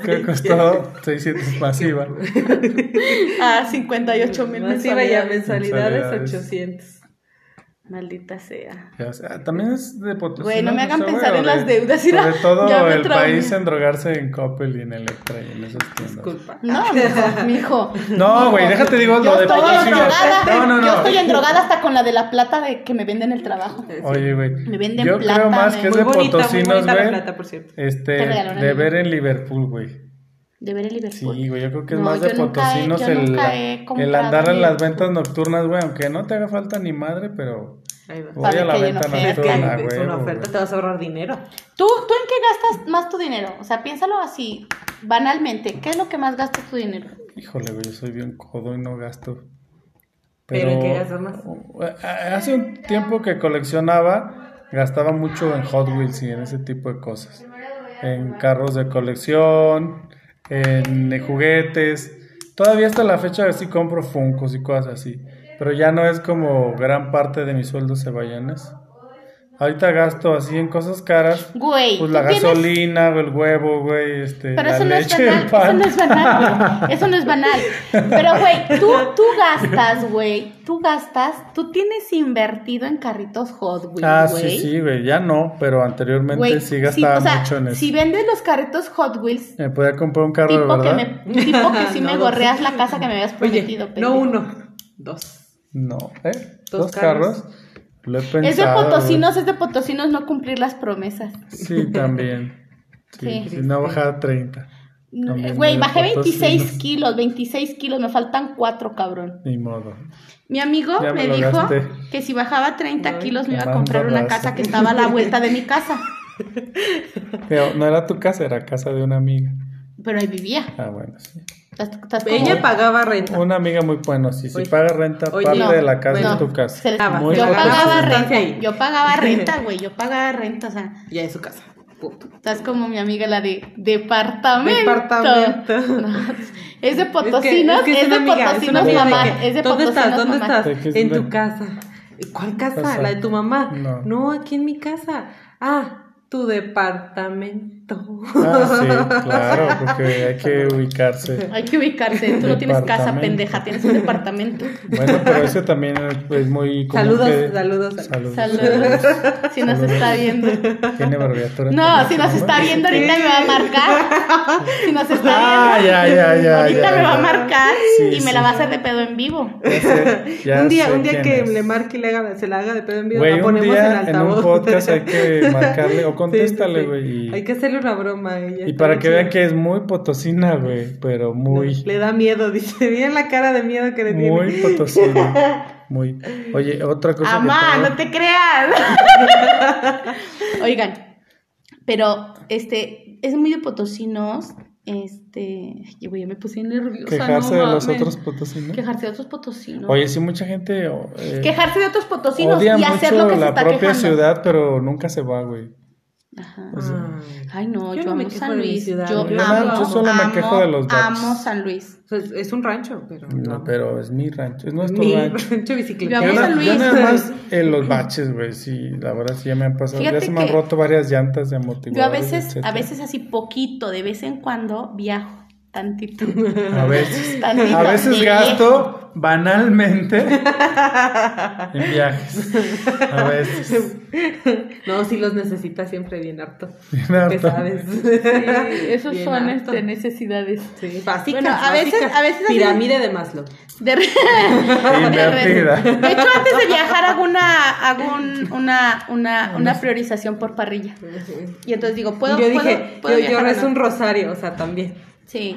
Speaker 3: Que [LAUGHS] costó 600 masiva.
Speaker 2: a 58 mil
Speaker 1: Más iba ya
Speaker 2: mensualidades.
Speaker 1: mensualidades
Speaker 3: Mensualidades.
Speaker 1: 800.
Speaker 2: Maldita sea.
Speaker 3: O sea, también es de Potosí.
Speaker 2: Güey, no me hagan
Speaker 3: sé, güey,
Speaker 2: pensar
Speaker 3: o
Speaker 2: en
Speaker 3: de-
Speaker 2: las deudas,
Speaker 3: Sobre
Speaker 2: mira,
Speaker 3: todo el
Speaker 2: traumé.
Speaker 3: país en drogarse en Coppel y en Electra y en esos tiendas.
Speaker 1: Disculpa.
Speaker 2: No, [LAUGHS] mijo.
Speaker 3: No, güey, déjate digo
Speaker 2: Yo
Speaker 3: lo de
Speaker 2: endrogada.
Speaker 3: No, no, no.
Speaker 2: Yo estoy endrogada hasta con la de la plata de que me venden el trabajo.
Speaker 3: Oye, güey.
Speaker 2: Me venden
Speaker 3: Yo
Speaker 2: plata,
Speaker 3: creo más que es de
Speaker 1: bonita,
Speaker 3: potosinos, güey. Este, de
Speaker 2: el
Speaker 3: ver en Liverpool, güey.
Speaker 2: De ver el Liverpool.
Speaker 3: Sí, güey, yo creo que es
Speaker 2: No,
Speaker 3: más de
Speaker 2: yo he-
Speaker 3: potosinos
Speaker 2: yo
Speaker 3: el,
Speaker 2: he
Speaker 3: el
Speaker 2: comprado
Speaker 3: andar en las ventas nocturnas, güey, aunque no te haga falta ni madre, pero
Speaker 1: Ahí va.
Speaker 3: voy a la venta
Speaker 2: una oferta.
Speaker 3: nocturna,
Speaker 1: es
Speaker 3: güey.
Speaker 1: una oferta, te vas a ahorrar dinero.
Speaker 2: ¿Tú, ¿Tú en qué gastas más tu dinero? O sea, piénsalo así, banalmente. ¿Qué es lo que más gastas tu dinero?
Speaker 3: Híjole, güey, yo soy bien codo y no gasto.
Speaker 1: ¿Pero en qué gastas más?
Speaker 3: Eh, Hace un tiempo que coleccionaba, gastaba mucho en Hot Wheels y en ese tipo de cosas. En carros de colección, en juguetes. Todavía hasta la fecha sí compro Funkos y cosas así. Pero ya no es como gran parte de mi sueldo se. Ahorita gasto así en cosas caras.
Speaker 2: Güey,
Speaker 3: Pues la
Speaker 2: tienes-
Speaker 3: gasolina, el huevo, güey, este,
Speaker 2: Pero
Speaker 3: la
Speaker 2: eso no es banal,
Speaker 3: el
Speaker 2: eso no es banal, güey. Eso no es banal. Pero, güey, tú, tú gastas, güey. Tú gastas, tú tienes invertido en carritos Hot Wheels,
Speaker 3: Ah,
Speaker 2: güey.
Speaker 3: sí, sí, güey, ya no, pero anteriormente
Speaker 2: Güey,
Speaker 3: sí gastaba
Speaker 2: o sea,
Speaker 3: mucho en eso.
Speaker 2: Si vendes los carritos Hot Wheels,
Speaker 3: Me podía comprar un carro de
Speaker 2: tipo que,
Speaker 3: verdad.
Speaker 2: me, tipo que [LAUGHS] sí me
Speaker 1: No,
Speaker 2: gorreas la casa que me habías prometido.
Speaker 1: Oye, no uno, dos.
Speaker 3: No, ¿eh?
Speaker 1: Dos
Speaker 3: Dos, carros.
Speaker 1: carros.
Speaker 3: Lo he pensado.
Speaker 2: Es de
Speaker 3: güey.
Speaker 2: potosinos, es de potosinos no cumplir las promesas.
Speaker 3: Sí, también. [LAUGHS] Sí,
Speaker 2: Sí.
Speaker 3: si no bajar a 30. También
Speaker 2: Güey, bajé 26
Speaker 3: potosinos.
Speaker 2: kilos, 26 kilos, me faltan 4, cabrón.
Speaker 3: Ni modo.
Speaker 2: Mi amigo
Speaker 3: Ya me
Speaker 2: dijo
Speaker 3: gasté.
Speaker 2: que si bajaba 30
Speaker 1: Ay,
Speaker 2: kilos me iba a comprar una
Speaker 3: raza.
Speaker 2: casa que estaba a la vuelta de mi casa. [LAUGHS]
Speaker 3: Pero no era tu casa, era casa de una amiga.
Speaker 2: Pero ahí vivía.
Speaker 3: Ah, bueno, sí.
Speaker 2: Estás- estás como-
Speaker 1: Ella pagaba renta.
Speaker 3: Una amiga muy buena, sí. Si
Speaker 1: Oye.
Speaker 3: paga renta,
Speaker 1: Oye,
Speaker 3: parte
Speaker 2: no,
Speaker 3: de la casa
Speaker 1: bueno.
Speaker 3: es tu casa.
Speaker 2: Se-
Speaker 1: Ah,
Speaker 3: Muy
Speaker 2: yo pagaba renta, yo pagaba renta, güey, yo pagaba renta, o sea,
Speaker 1: Ya es su casa. Punto.
Speaker 2: estás como mi amiga la de departamento.
Speaker 1: Departamento. [LAUGHS]
Speaker 2: No, es de potosinos,
Speaker 1: es, que- es que
Speaker 2: es,
Speaker 1: una
Speaker 2: de
Speaker 1: amiga,
Speaker 2: potosinos
Speaker 1: de
Speaker 2: mamá,
Speaker 1: que,
Speaker 2: es de
Speaker 1: ¿Dónde
Speaker 2: potosinos
Speaker 1: estás? ¿Dónde
Speaker 2: mamá.
Speaker 1: estás?
Speaker 3: ¿De qué es
Speaker 1: En tu casa. ¿Cuál casa?
Speaker 3: Casa.
Speaker 1: ¿La de tu mamá?
Speaker 3: No.
Speaker 1: aquí en mi casa. Ah, tu departamento.
Speaker 3: Ah, sí, [LAUGHS] claro, porque hay que ubicarse.
Speaker 2: Hay que ubicarse, tú no tienes casa, pendeja, tienes un departamento.
Speaker 3: Bueno, pero ese también es muy común
Speaker 1: Saludos,
Speaker 3: que-
Speaker 1: saludos.
Speaker 3: Saludos.
Speaker 2: Saludos, si nos está viendo.
Speaker 3: Tiene.
Speaker 2: No, si nos está viendo ahorita me va a marcar. Si nos está
Speaker 3: Ah,
Speaker 2: viendo.
Speaker 3: ya, ya, ya.
Speaker 2: ahorita
Speaker 3: ya,
Speaker 2: me va a marcar
Speaker 3: Sí,
Speaker 2: y me
Speaker 3: sí.
Speaker 2: la va a hacer de pedo en vivo.
Speaker 3: Ya sé, ya
Speaker 1: un día, un día que
Speaker 3: es.
Speaker 1: le marque y le haga, se la haga de pedo en vivo,
Speaker 3: Güey,
Speaker 1: la
Speaker 3: un
Speaker 1: ponemos
Speaker 3: día
Speaker 1: en
Speaker 3: en un
Speaker 1: altavoz.
Speaker 3: podcast hay que marcarle o [LAUGHS]
Speaker 1: Sí,
Speaker 3: contéstale,
Speaker 1: sí, sí.
Speaker 3: güey. y-
Speaker 1: Hay que hacerle una broma ella.
Speaker 3: Y para que vean que es muy potosina, güey, pero muy,
Speaker 1: Le da miedo, [LAUGHS] dice. Bien la cara de miedo que le tiene.
Speaker 3: muy potosina. Muy. Oye, otra cosa
Speaker 2: Amá,
Speaker 3: que
Speaker 2: no te creas. Oigan, pero este es muy de potosinos. Este, ay, güey, ya me puse nerviosa.
Speaker 3: quejarse
Speaker 2: no
Speaker 3: de los otros potosinos.
Speaker 2: Quejarse de otros potosinos.
Speaker 3: Oye, sí, mucha gente eh,
Speaker 2: Quejarse de otros potosinos
Speaker 3: odia
Speaker 2: y hacer lo
Speaker 3: mucho
Speaker 2: que se
Speaker 3: la
Speaker 2: está
Speaker 3: propia
Speaker 2: quejando.
Speaker 3: ciudad, pero nunca se va, güey.
Speaker 2: Ajá.
Speaker 3: O sea,
Speaker 1: Ay.
Speaker 2: No,
Speaker 1: Yo
Speaker 2: yo,
Speaker 1: no me
Speaker 2: amo San Luis. Yo,
Speaker 1: Yo
Speaker 3: no,
Speaker 2: amo,
Speaker 3: yo solo me
Speaker 2: amo,
Speaker 3: quejo de los baches.
Speaker 2: amo San Luis.
Speaker 1: Es un rancho, pero
Speaker 3: no,
Speaker 1: no.
Speaker 3: pero es mi rancho, es nuestro
Speaker 1: Mi [LAUGHS]
Speaker 3: rancho.
Speaker 1: rancho
Speaker 2: Yo
Speaker 1: bicicleta.
Speaker 2: amo
Speaker 3: Yo,
Speaker 2: San
Speaker 3: na-
Speaker 2: Luis.
Speaker 3: yo nada más en los baches, güey, sí, la verdad sí ya me han pasado, ya
Speaker 2: Fíjate
Speaker 3: se me han roto varias llantas de amortiguadores,
Speaker 2: Yo a veces,
Speaker 3: etcétera.
Speaker 2: a veces así poquito, de vez en cuando viajo tantito. [LAUGHS]
Speaker 3: A veces,
Speaker 2: Tantito.
Speaker 3: a veces gasto banalmente en viajes. A veces.
Speaker 1: No, sí los necesita siempre bien harto.
Speaker 3: Bien
Speaker 1: ¿Qué
Speaker 3: harto.
Speaker 1: sabes?
Speaker 2: Esos
Speaker 1: Bien
Speaker 2: son
Speaker 1: harto.
Speaker 2: este, necesidades.
Speaker 1: Sí, básicas,
Speaker 2: Bueno, a veces- a veces
Speaker 1: Pirámide de Maslow.
Speaker 2: De, re-
Speaker 3: Invertida. [LAUGHS]
Speaker 2: de hecho, antes de viajar hago una, hago un- una, una, una priorización por parrilla. Y entonces digo, ¿puedo,
Speaker 1: yo
Speaker 2: puedo-
Speaker 1: dije,
Speaker 2: puedo
Speaker 1: yo, yo
Speaker 2: viajar o
Speaker 1: rezo
Speaker 2: no?
Speaker 1: un rosario, o sea, también.
Speaker 2: Sí,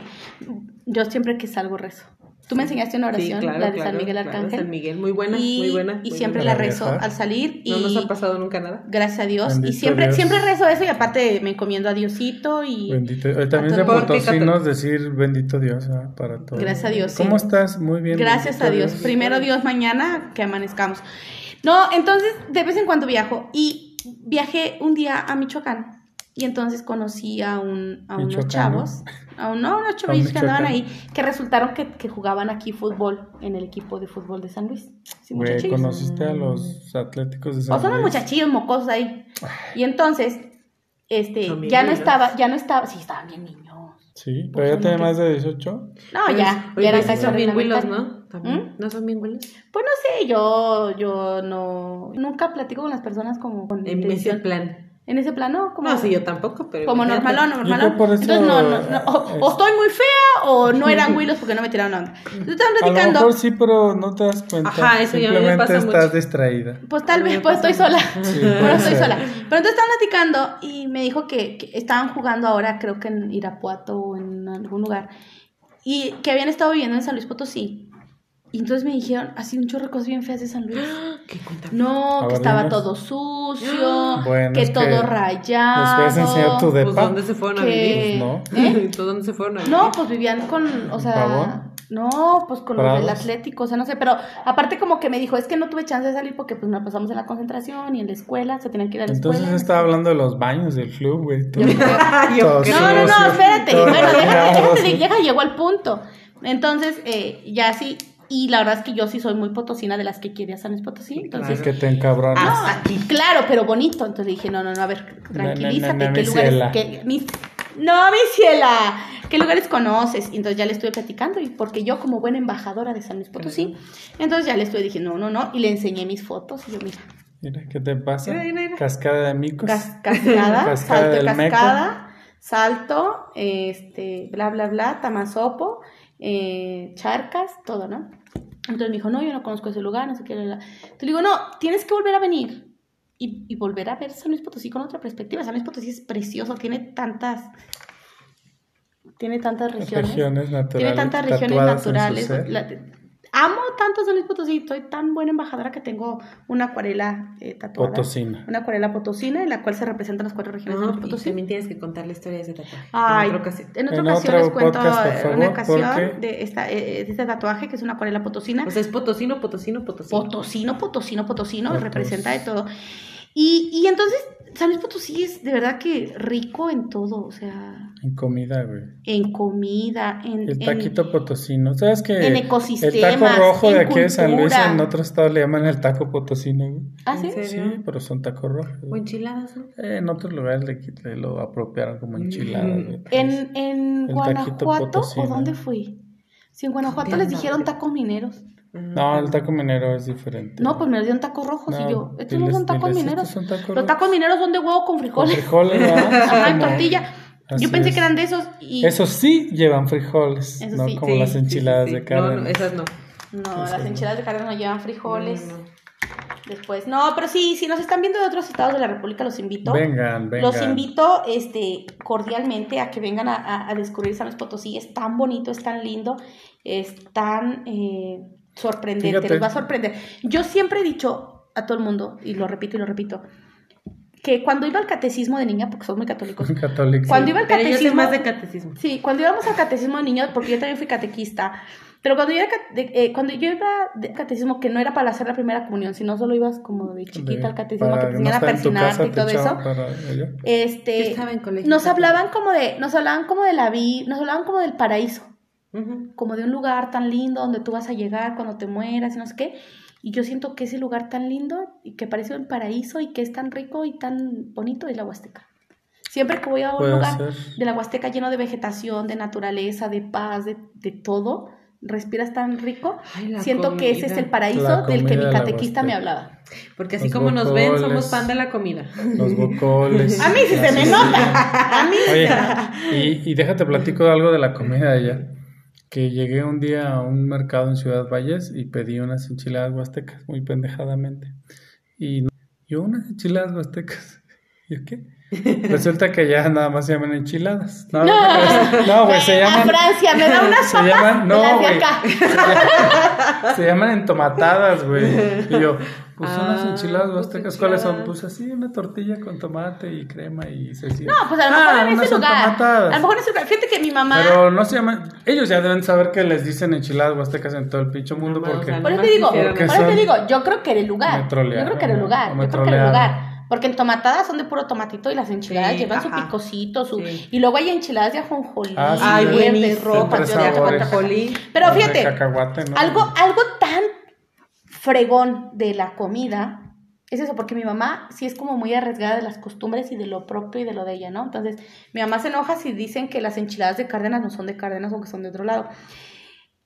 Speaker 2: yo siempre que salgo rezo. Tú me enseñaste una
Speaker 1: Sí,
Speaker 2: oración,
Speaker 1: claro,
Speaker 2: la de
Speaker 1: claro,
Speaker 2: San Miguel
Speaker 1: claro,
Speaker 2: Arcángel.
Speaker 1: San Miguel, muy buena,
Speaker 2: y,
Speaker 1: muy buena.
Speaker 2: Y
Speaker 1: muy
Speaker 2: siempre
Speaker 3: buena.
Speaker 2: la rezo al salir. Y
Speaker 1: No nos ha pasado nunca nada.
Speaker 2: gracias a Dios.
Speaker 3: Bendito
Speaker 2: y siempre,
Speaker 3: Dios.
Speaker 2: siempre rezo eso y aparte me encomiendo a Diosito y
Speaker 3: Bendito. También
Speaker 1: Porque
Speaker 3: potosinos decir bendito Dios para todos.
Speaker 2: Gracias a Dios, sí.
Speaker 3: ¿Cómo estás? Muy bien.
Speaker 2: gracias a Dios. Primero Dios mañana que amanezcamos. No, entonces de vez en cuando viajo y viajé un día a Michoacán y entonces conocí a, un, a unos chavos, a, un, no, unos chavillos que andaban ahí que resultaron que, que jugaban aquí fútbol en el equipo de fútbol de San Luis. Sí,
Speaker 3: Güey. ¿conociste a los atléticos de San
Speaker 2: O son unos
Speaker 3: Luis?
Speaker 2: muchachillos mocosos ahí. Y entonces, este,
Speaker 1: Son
Speaker 2: ya no
Speaker 1: niños.
Speaker 2: estaba, ya no estaba, sí, estaban bien niños.
Speaker 3: Sí,
Speaker 2: Pues
Speaker 3: pero ya
Speaker 2: que-
Speaker 3: más de 18.
Speaker 2: No, ya,
Speaker 1: Oye,
Speaker 2: ya eran
Speaker 1: sí
Speaker 2: casi
Speaker 1: son bien huilos. ¿no?
Speaker 2: ¿Mm?
Speaker 1: ¿No son bien huilos?
Speaker 2: Pues no sé, yo, yo no, nunca platico con las personas como con
Speaker 1: En ese plan.
Speaker 2: En ese plan, no, como,
Speaker 1: No, sí, yo tampoco, pero.
Speaker 2: como normalón, normalón.
Speaker 3: Por eso,
Speaker 2: Entonces, no, no, no, o, o estoy muy fea o no eran huilos [LAUGHS] porque no me tiraron onda. Entonces estaban
Speaker 3: A lo
Speaker 2: platicando,
Speaker 3: mejor sí, pero no te das cuenta.
Speaker 1: Ajá, eso ya me
Speaker 3: Simplemente
Speaker 1: pasa
Speaker 3: estás
Speaker 1: mucho.
Speaker 3: distraída.
Speaker 2: pues tal vez, pues estoy sola.
Speaker 3: Sí, puede
Speaker 2: estoy sola. Pero entonces estaban platicando y me dijo que, que estaban jugando ahora, creo que en Irapuato o en algún lugar, y que habían estado viviendo en San Luis Potosí. Y entonces me dijeron, así un chorro de cosas bien feas de San Luis. [GASPS] No, que estaba
Speaker 3: dinos.
Speaker 2: todo sucio, [GASPS]
Speaker 3: Bueno,
Speaker 2: que
Speaker 3: es que
Speaker 2: todo
Speaker 3: Les
Speaker 2: rayado.
Speaker 3: enseñar tu
Speaker 1: Pues. ¿dónde se fueron a
Speaker 2: que-
Speaker 1: vivir? [LAUGHS]
Speaker 3: Pues
Speaker 2: ¿Eh?
Speaker 1: ¿Tú dónde se fueron a vivir?
Speaker 2: No, pues vivían con, o sea,
Speaker 3: ¿Pavón?
Speaker 2: no, pues con los del. Atlético, o sea, no sé, pero aparte como que me dijo, es que no tuve chance de salir porque pues nos pasamos en la concentración y en la escuela, se tenían que ir a la
Speaker 3: Entonces
Speaker 2: escuela.
Speaker 3: estaba hablando de los baños del club, güey. Todo- [LAUGHS] todo.
Speaker 2: No, no, no, espérate, bueno, déjame,
Speaker 3: sí.
Speaker 2: deja, llegó al punto. Entonces, eh, ya sí, y la verdad es que yo sí soy muy potosina de las que quiere a San Luis Potosí, entonces...
Speaker 3: Es que te encabronas.
Speaker 1: Ah, aquí.
Speaker 2: Claro, pero bonito. Entonces dije, no, no, no, a ver, tranquilízate.
Speaker 3: no, no,
Speaker 2: ¿Qué
Speaker 3: mi
Speaker 2: lugares?
Speaker 3: ciela.
Speaker 2: qué- mi- no, mi ciela. ¿Qué lugares conoces? Y entonces ya le estuve platicando. Y porque yo, como buena embajadora de San Luis Potosí, entonces ya le estuve dije, no, no, no. Y le enseñé mis fotos. Y yo, mira,
Speaker 3: Mira, ¿qué te pasa?
Speaker 1: Mira, mira, mira.
Speaker 3: Cascada de micos.
Speaker 2: cas- cascada, [LAUGHS]
Speaker 3: Cascada
Speaker 2: salto
Speaker 3: Meco.
Speaker 2: cascada, salto, este, bla, bla, bla, tamazopo, eh, charcas, todo, ¿no? Entonces me dijo, no, yo no conozco ese lugar, no sé qué. bla, bla. Entonces le digo, no, tienes que volver a venir y, y volver a ver San Luis Potosí con otra perspectiva. San Luis Potosí es precioso, tiene tantas... tiene tantas regiones.
Speaker 3: Regiones naturales.
Speaker 2: Tiene tantas regiones naturales. La- amo tanto San Luis Potosí, soy tan buena embajadora que tengo una acuarela eh, tatuada.
Speaker 3: Potosina.
Speaker 2: Una acuarela potosina en la cual se representan las cuatro regiones de
Speaker 1: No,
Speaker 2: San Luis
Speaker 1: y
Speaker 2: Potosí.
Speaker 1: también tienes que contarle historias de tatuaje.
Speaker 2: Ay,
Speaker 1: En otra ocasión.
Speaker 2: en otra
Speaker 3: En
Speaker 2: ocasión
Speaker 3: otro
Speaker 2: les cuento
Speaker 3: podcast,
Speaker 2: eh,
Speaker 3: favor,
Speaker 2: una ocasión de, esta, eh, de este tatuaje que es una acuarela potosina.
Speaker 1: O sea, es potosino, potosino, potosino.
Speaker 2: Potosino, potosino, potosino,
Speaker 3: Potos.
Speaker 2: representa de todo. Y, y entonces, San Luis Potosí es de verdad que rico en todo, o sea,
Speaker 3: En comida, güey.
Speaker 2: en comida, en...
Speaker 3: El
Speaker 2: en-
Speaker 3: taquito potosino. ¿Sabes que
Speaker 2: en
Speaker 3: El
Speaker 2: ecosistemas,
Speaker 3: taco rojo de
Speaker 2: en
Speaker 3: aquí de San Luis, en otro estado le llaman el taco potosino, güey.
Speaker 2: ¿Ah,
Speaker 1: ¿En
Speaker 2: sí?
Speaker 3: Sí, pero son tacos rojos.
Speaker 1: O enchiladas, ¿no?
Speaker 3: Eh, en otros lugares le, lo apropiaron como enchiladas.
Speaker 1: Mm.
Speaker 3: güey.
Speaker 2: En, en
Speaker 3: El
Speaker 2: Guanajuato, ¿o dónde fui? Sí, en Guanajuato
Speaker 1: ¿Dónde
Speaker 2: les dijeron tacos mineros.
Speaker 3: No, el taco minero es diferente.
Speaker 2: No, pues me dieron tacos rojos y yo, estos no son tacos mineros.
Speaker 3: son tacos
Speaker 2: Los tacos mineros son de huevo con
Speaker 3: Con
Speaker 2: frijoles.
Speaker 3: frijoles, [LAUGHS] ¿verdad?
Speaker 2: Ajá, en tortilla.
Speaker 3: así
Speaker 2: Yo pensé
Speaker 3: es.
Speaker 2: que eran de esos y...
Speaker 3: Esos sí llevan frijoles,
Speaker 2: Eso
Speaker 3: no
Speaker 2: sí.
Speaker 3: como
Speaker 1: Sí,
Speaker 3: las enchiladas
Speaker 1: sí, sí.
Speaker 3: de carne.
Speaker 1: No, no, esas no.
Speaker 2: No, las enchiladas de carne no llevan frijoles.
Speaker 1: No, no, no.
Speaker 2: Después, no, pero sí, si nos están viendo de otros estados de la República, los invito.
Speaker 3: Vengan, vengan.
Speaker 2: Los invito este, cordialmente a que vengan a, a- a descubrir San Luis Potosí. Es tan bonito, es tan lindo, es tan eh, sorprendente,
Speaker 3: Fíjate.
Speaker 2: les va a sorprender. Yo siempre he dicho a todo el mundo, y lo repito y lo repito, que cuando iba al catecismo de niña, porque soy muy católicos, [LAUGHS]
Speaker 3: Católicos.
Speaker 2: cuando iba al
Speaker 1: Pero yo sé
Speaker 2: catecismo...
Speaker 1: más de catecismo.
Speaker 2: Sí, cuando íbamos al catecismo de niños, porque yo también fui catequista, pero cuando yo, era eh, cuando yo iba de catecismo, que no era para hacer la primera comunión, sino solo ibas como de chiquita
Speaker 3: De-
Speaker 2: al catecismo,
Speaker 3: para
Speaker 2: que te
Speaker 3: no
Speaker 2: enseñan a persinarte y todo eso, este,
Speaker 1: estaba en colegio
Speaker 2: nos
Speaker 1: católico.
Speaker 2: hablaban como de, nos hablaban como de la vida, nos hablaban como del paraíso, Como de un lugar tan lindo donde tú vas a llegar cuando te mueras y no sé qué. Y yo siento que ese lugar tan lindo y que parece un paraíso y que es tan rico y tan bonito es la Huasteca. Siempre que voy a un
Speaker 3: Puede
Speaker 2: lugar
Speaker 3: ser.
Speaker 2: de la Huasteca lleno de vegetación, de naturaleza, de paz, de, de todo, respiras tan rico,
Speaker 1: Ay,
Speaker 2: siento que ese es el paraíso del que mi catequista me hablaba.
Speaker 1: Porque así
Speaker 3: Los
Speaker 1: como nos ven, somos fan de la comida.
Speaker 3: Los [LAUGHS] bocoles.
Speaker 2: A mí sí se me nota, a mí
Speaker 3: Oye, y, y déjate platico algo de la comida de allá. Que llegué un día a un mercado en Ciudad Valles y pedí unas enchiladas huastecas, muy pendejadamente. Y no- yo unas enchiladas huastecas. [LAUGHS] ¿Yo qué? [LAUGHS] Resulta que ya nada más se llaman enchiladas. No, no, no güey, se [LAUGHS]
Speaker 2: A
Speaker 3: llaman.
Speaker 2: Francia, me da unas
Speaker 3: Se llaman, no, güey.
Speaker 2: acá.
Speaker 3: Se, llaman- se llaman entomatadas, güey. Y yo, pues son las
Speaker 1: Ah,
Speaker 3: enchiladas
Speaker 1: pues
Speaker 3: huastecas, ¿cuáles son?
Speaker 1: enchiladas.
Speaker 3: Pues así, una tortilla con tomate y crema y cecina.
Speaker 2: No, pues a lo mejor
Speaker 3: Ah,
Speaker 2: en
Speaker 3: unas
Speaker 2: ese lugar.
Speaker 3: entomatadas.
Speaker 2: A lo mejor en ese lugar. Fíjate que mi mamá.
Speaker 3: Pero no se llaman. Ellos ya deben saber que les dicen enchiladas huastecas en todo el pinche mundo
Speaker 1: No, o
Speaker 3: porque.
Speaker 1: sea,
Speaker 2: Por eso te digo, por eso te
Speaker 3: son-
Speaker 2: digo, yo creo que era el lugar. Yo creo que era el lugar. Yo creo que era el lugar. Porque entomatadas son de puro tomatito y las enchiladas
Speaker 1: Sí,
Speaker 2: llevan su picocito, su
Speaker 1: Sí.
Speaker 2: y luego hay enchiladas de ajonjolí,
Speaker 3: Ah, sí,
Speaker 1: Ay,
Speaker 3: de- Siempre
Speaker 2: de.
Speaker 1: Ajonjolí.
Speaker 2: Pero
Speaker 3: de
Speaker 2: fíjate,
Speaker 3: cacahuate, ¿no?
Speaker 2: algo, algo tan fregón de la comida es eso, porque mi mamá sí es como muy arriesgada de las costumbres y de lo propio y de lo de ella, ¿no? Entonces, mi mamá se enoja si dicen que las enchiladas de Cárdenas no son de Cárdenas o que son de otro lado.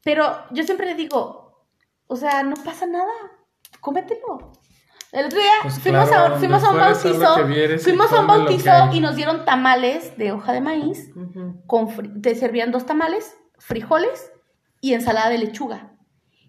Speaker 2: Pero yo siempre le digo, o sea, no pasa nada, cómetelo. El otro día
Speaker 3: Pues
Speaker 2: fuimos,
Speaker 3: claro,
Speaker 2: a, fuimos a un bautizo,
Speaker 3: vieres
Speaker 2: fuimos a un bautizo y nos dieron tamales de hoja de maíz con te servían dos tamales, frijoles y ensalada de lechuga.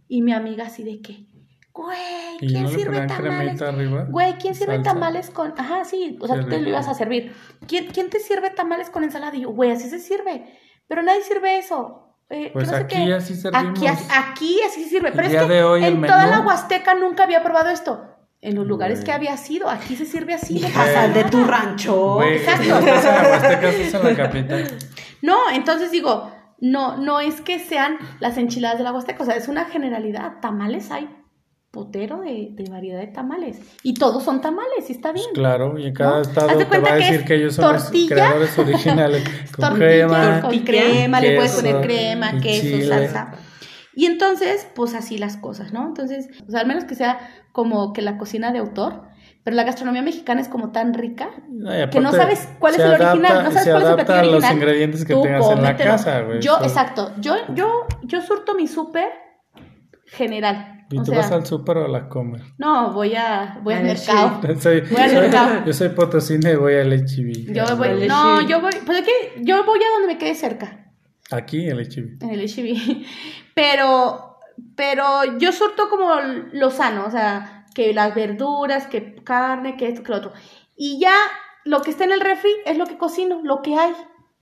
Speaker 2: Y mi amiga así de que, güey,
Speaker 3: ¿Y
Speaker 2: ¿quién
Speaker 3: no
Speaker 2: sirve tamales?
Speaker 3: arriba?
Speaker 2: Güey, ¿quién sirve
Speaker 3: Salsa.
Speaker 2: tamales con...? Ajá, sí, o sea,
Speaker 3: Qué
Speaker 2: tú te lo ibas a servir. ¿Quién, ¿Quién te sirve tamales con ensalada? Y yo, güey, así se sirve. Pero nadie sirve eso. Eh, que
Speaker 3: Pues
Speaker 2: no sé
Speaker 3: aquí
Speaker 2: qué.
Speaker 3: así servimos.
Speaker 2: Aquí, aquí así se sirve.
Speaker 3: El
Speaker 2: Pero es
Speaker 3: día
Speaker 2: que
Speaker 3: de hoy el
Speaker 2: en toda
Speaker 3: menú-
Speaker 2: la Huasteca nunca había probado esto. En los lugares
Speaker 3: Güey.
Speaker 2: que había sido, aquí se sirve así. de.
Speaker 1: Sal de tu rancho.
Speaker 3: Güey,
Speaker 2: exacto.
Speaker 3: no estás en la Huasteca, estás en la capital. [LAUGHS]
Speaker 2: No, entonces digo, no, no es que sean las enchiladas de la Huasteca, o sea, es una generalidad. Tamales hay putero de, de variedad de tamales. Y todos son tamales, y está bien.
Speaker 3: Claro, y en cada
Speaker 2: ¿No?
Speaker 3: estado te va a
Speaker 2: que
Speaker 3: decir que ellos son los creadores [LAUGHS] originales. Con
Speaker 2: Tortilla
Speaker 3: crema,
Speaker 2: con crema, le puedes poner
Speaker 3: queso
Speaker 2: crema, queso,
Speaker 3: chile.
Speaker 2: salsa. Y entonces, pues así las cosas, ¿no? Entonces, o sea, al menos que sea como que la cocina de autor, pero la gastronomía mexicana es como tan rica
Speaker 3: No,
Speaker 2: que no sabes cuál es el
Speaker 3: adapta-
Speaker 2: original, no sabes
Speaker 3: se
Speaker 2: cuál es el platillo
Speaker 3: a los
Speaker 2: original.
Speaker 3: ingredientes que
Speaker 2: Tú
Speaker 3: tengas en la
Speaker 2: cómetelo.
Speaker 3: casa, güey.
Speaker 2: Yo, exacto, yo, yo, yo surto mi súper general.
Speaker 3: ¿Y
Speaker 2: o
Speaker 3: tú
Speaker 2: sea,
Speaker 3: vas al súper o a la comer?
Speaker 2: No, voy a, voy al mercado. [LAUGHS]
Speaker 3: Soy,
Speaker 2: Voy al
Speaker 3: soy-
Speaker 2: mercado.
Speaker 3: yo soy potosina y voy al HIV.
Speaker 2: Yo voy,
Speaker 1: Al
Speaker 2: no, yo voy, pues es que yo voy a donde me quede cerca.
Speaker 3: Aquí el HIV.
Speaker 2: en el HIV. [LAUGHS] Pero, pero yo surto como lo sano, o sea, que las verduras, que carne, que esto, que lo otro. Y ya lo que está en el refri es lo que cocino, lo que hay.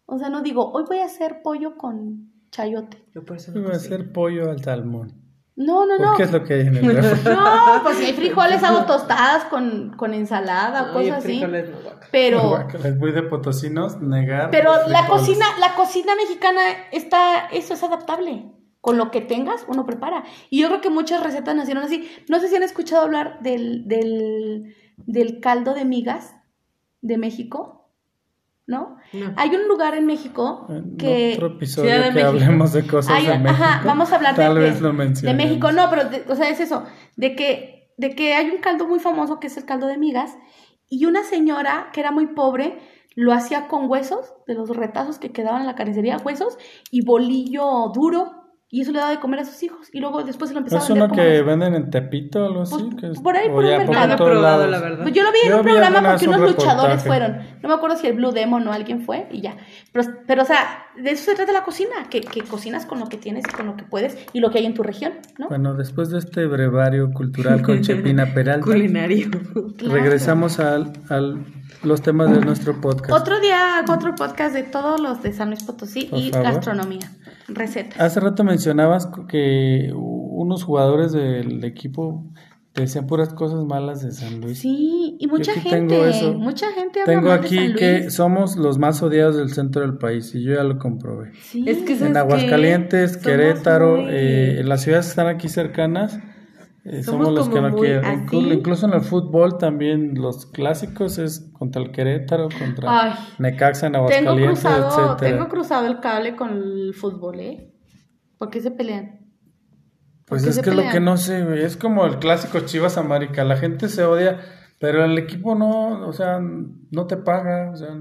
Speaker 2: O sea, no digo, hoy voy a hacer pollo con chayote.
Speaker 1: Yo por eso no
Speaker 3: Iba a hacer pollo al salmón.
Speaker 2: No, no,
Speaker 3: ¿Por
Speaker 2: no.
Speaker 3: qué es lo que hay en el [LAUGHS] refri?
Speaker 2: No, pues si hay frijoles hago tostadas con, con ensalada o
Speaker 1: Ay,
Speaker 2: cosas así.
Speaker 1: frijoles no, guaca.
Speaker 2: Pero, [LAUGHS]
Speaker 3: Guácala, voy de potosinos, negar.
Speaker 2: pero la cocina, la cocina mexicana está, eso es adaptable. Con lo que tengas, uno prepara. Y yo creo que muchas recetas nacieron así. No sé si han escuchado hablar del, del, del caldo de migas de México, ¿no?
Speaker 1: No.
Speaker 2: Hay un lugar en México
Speaker 3: En
Speaker 2: que...
Speaker 3: otro episodio
Speaker 1: Ciudad de
Speaker 3: que
Speaker 1: México.
Speaker 3: hablemos de cosas
Speaker 2: Hay-
Speaker 3: de México.
Speaker 2: ajá, vamos a hablar de,
Speaker 3: Tal
Speaker 2: de-
Speaker 3: vez lo
Speaker 2: de. México, no, pero, de- o sea, es eso, de que, de que hay un caldo muy famoso que es el caldo de migas, y una señora que era muy pobre lo hacía con huesos, de los retazos que quedaban en la carnicería, huesos, y bolillo duro, y eso le daba de comer a sus hijos, y luego después se lo
Speaker 3: ¿No
Speaker 2: empezaba
Speaker 3: es
Speaker 2: a vender
Speaker 3: uno
Speaker 2: como...
Speaker 3: que venden en Tepito o algo así?
Speaker 2: Pues,
Speaker 3: que es-
Speaker 2: por ahí, por
Speaker 3: ya
Speaker 2: mercado.
Speaker 1: No lo he
Speaker 3: todos
Speaker 1: probado,
Speaker 3: lados.
Speaker 1: la verdad.
Speaker 2: Pues yo lo vi en
Speaker 3: Yo
Speaker 2: un
Speaker 3: vi
Speaker 2: programa porque
Speaker 3: un
Speaker 2: unos luchadores fueron. No me acuerdo si el Blue Demon o alguien fue y ya. Pero, pero o sea, de eso se trata la cocina, que, que cocinas con lo que tienes y con lo que puedes y lo que hay en tu región, ¿no?
Speaker 3: Bueno, después de este brevario cultural con [LAUGHS] Chepina Peralta,
Speaker 1: Culinario.
Speaker 3: Regresamos al, al los temas de nuestro podcast.
Speaker 2: Otro día hago otro podcast de todos los de San Luis Potosí
Speaker 3: Por
Speaker 2: y
Speaker 3: favor.
Speaker 2: gastronomía, recetas.
Speaker 3: Hace rato mencionabas que unos jugadores del equipo te decían puras cosas malas de San Luis.
Speaker 2: Sí, y mucha gente,
Speaker 3: tengo eso.
Speaker 2: mucha gente habla
Speaker 3: Tengo
Speaker 2: mal de
Speaker 3: aquí
Speaker 2: San
Speaker 3: que
Speaker 2: Luis.
Speaker 3: somos los más odiados del centro del país y yo ya lo comprobé.
Speaker 2: Sí.
Speaker 1: Es que ¿sabes
Speaker 3: En? Aguascalientes, Querétaro,
Speaker 1: muy-
Speaker 3: eh, en las ciudades que están aquí cercanas, eh, somos,
Speaker 1: Somos
Speaker 3: los que no quieren.
Speaker 1: así.
Speaker 3: Incluso en el fútbol también los clásicos es contra el Querétaro, contra
Speaker 2: Ay.
Speaker 3: Necaxa en
Speaker 2: tengo cruzado,
Speaker 3: etcétera.
Speaker 2: tengo cruzado el cable con el fútbol, ¿eh? ¿Por qué se pelean? ¿Por
Speaker 3: Pues es que es lo
Speaker 2: pelean?
Speaker 3: que no sé, güey, es como el clásico Chivas América, la gente se odia, pero el equipo no, o sea, no te paga, o sea,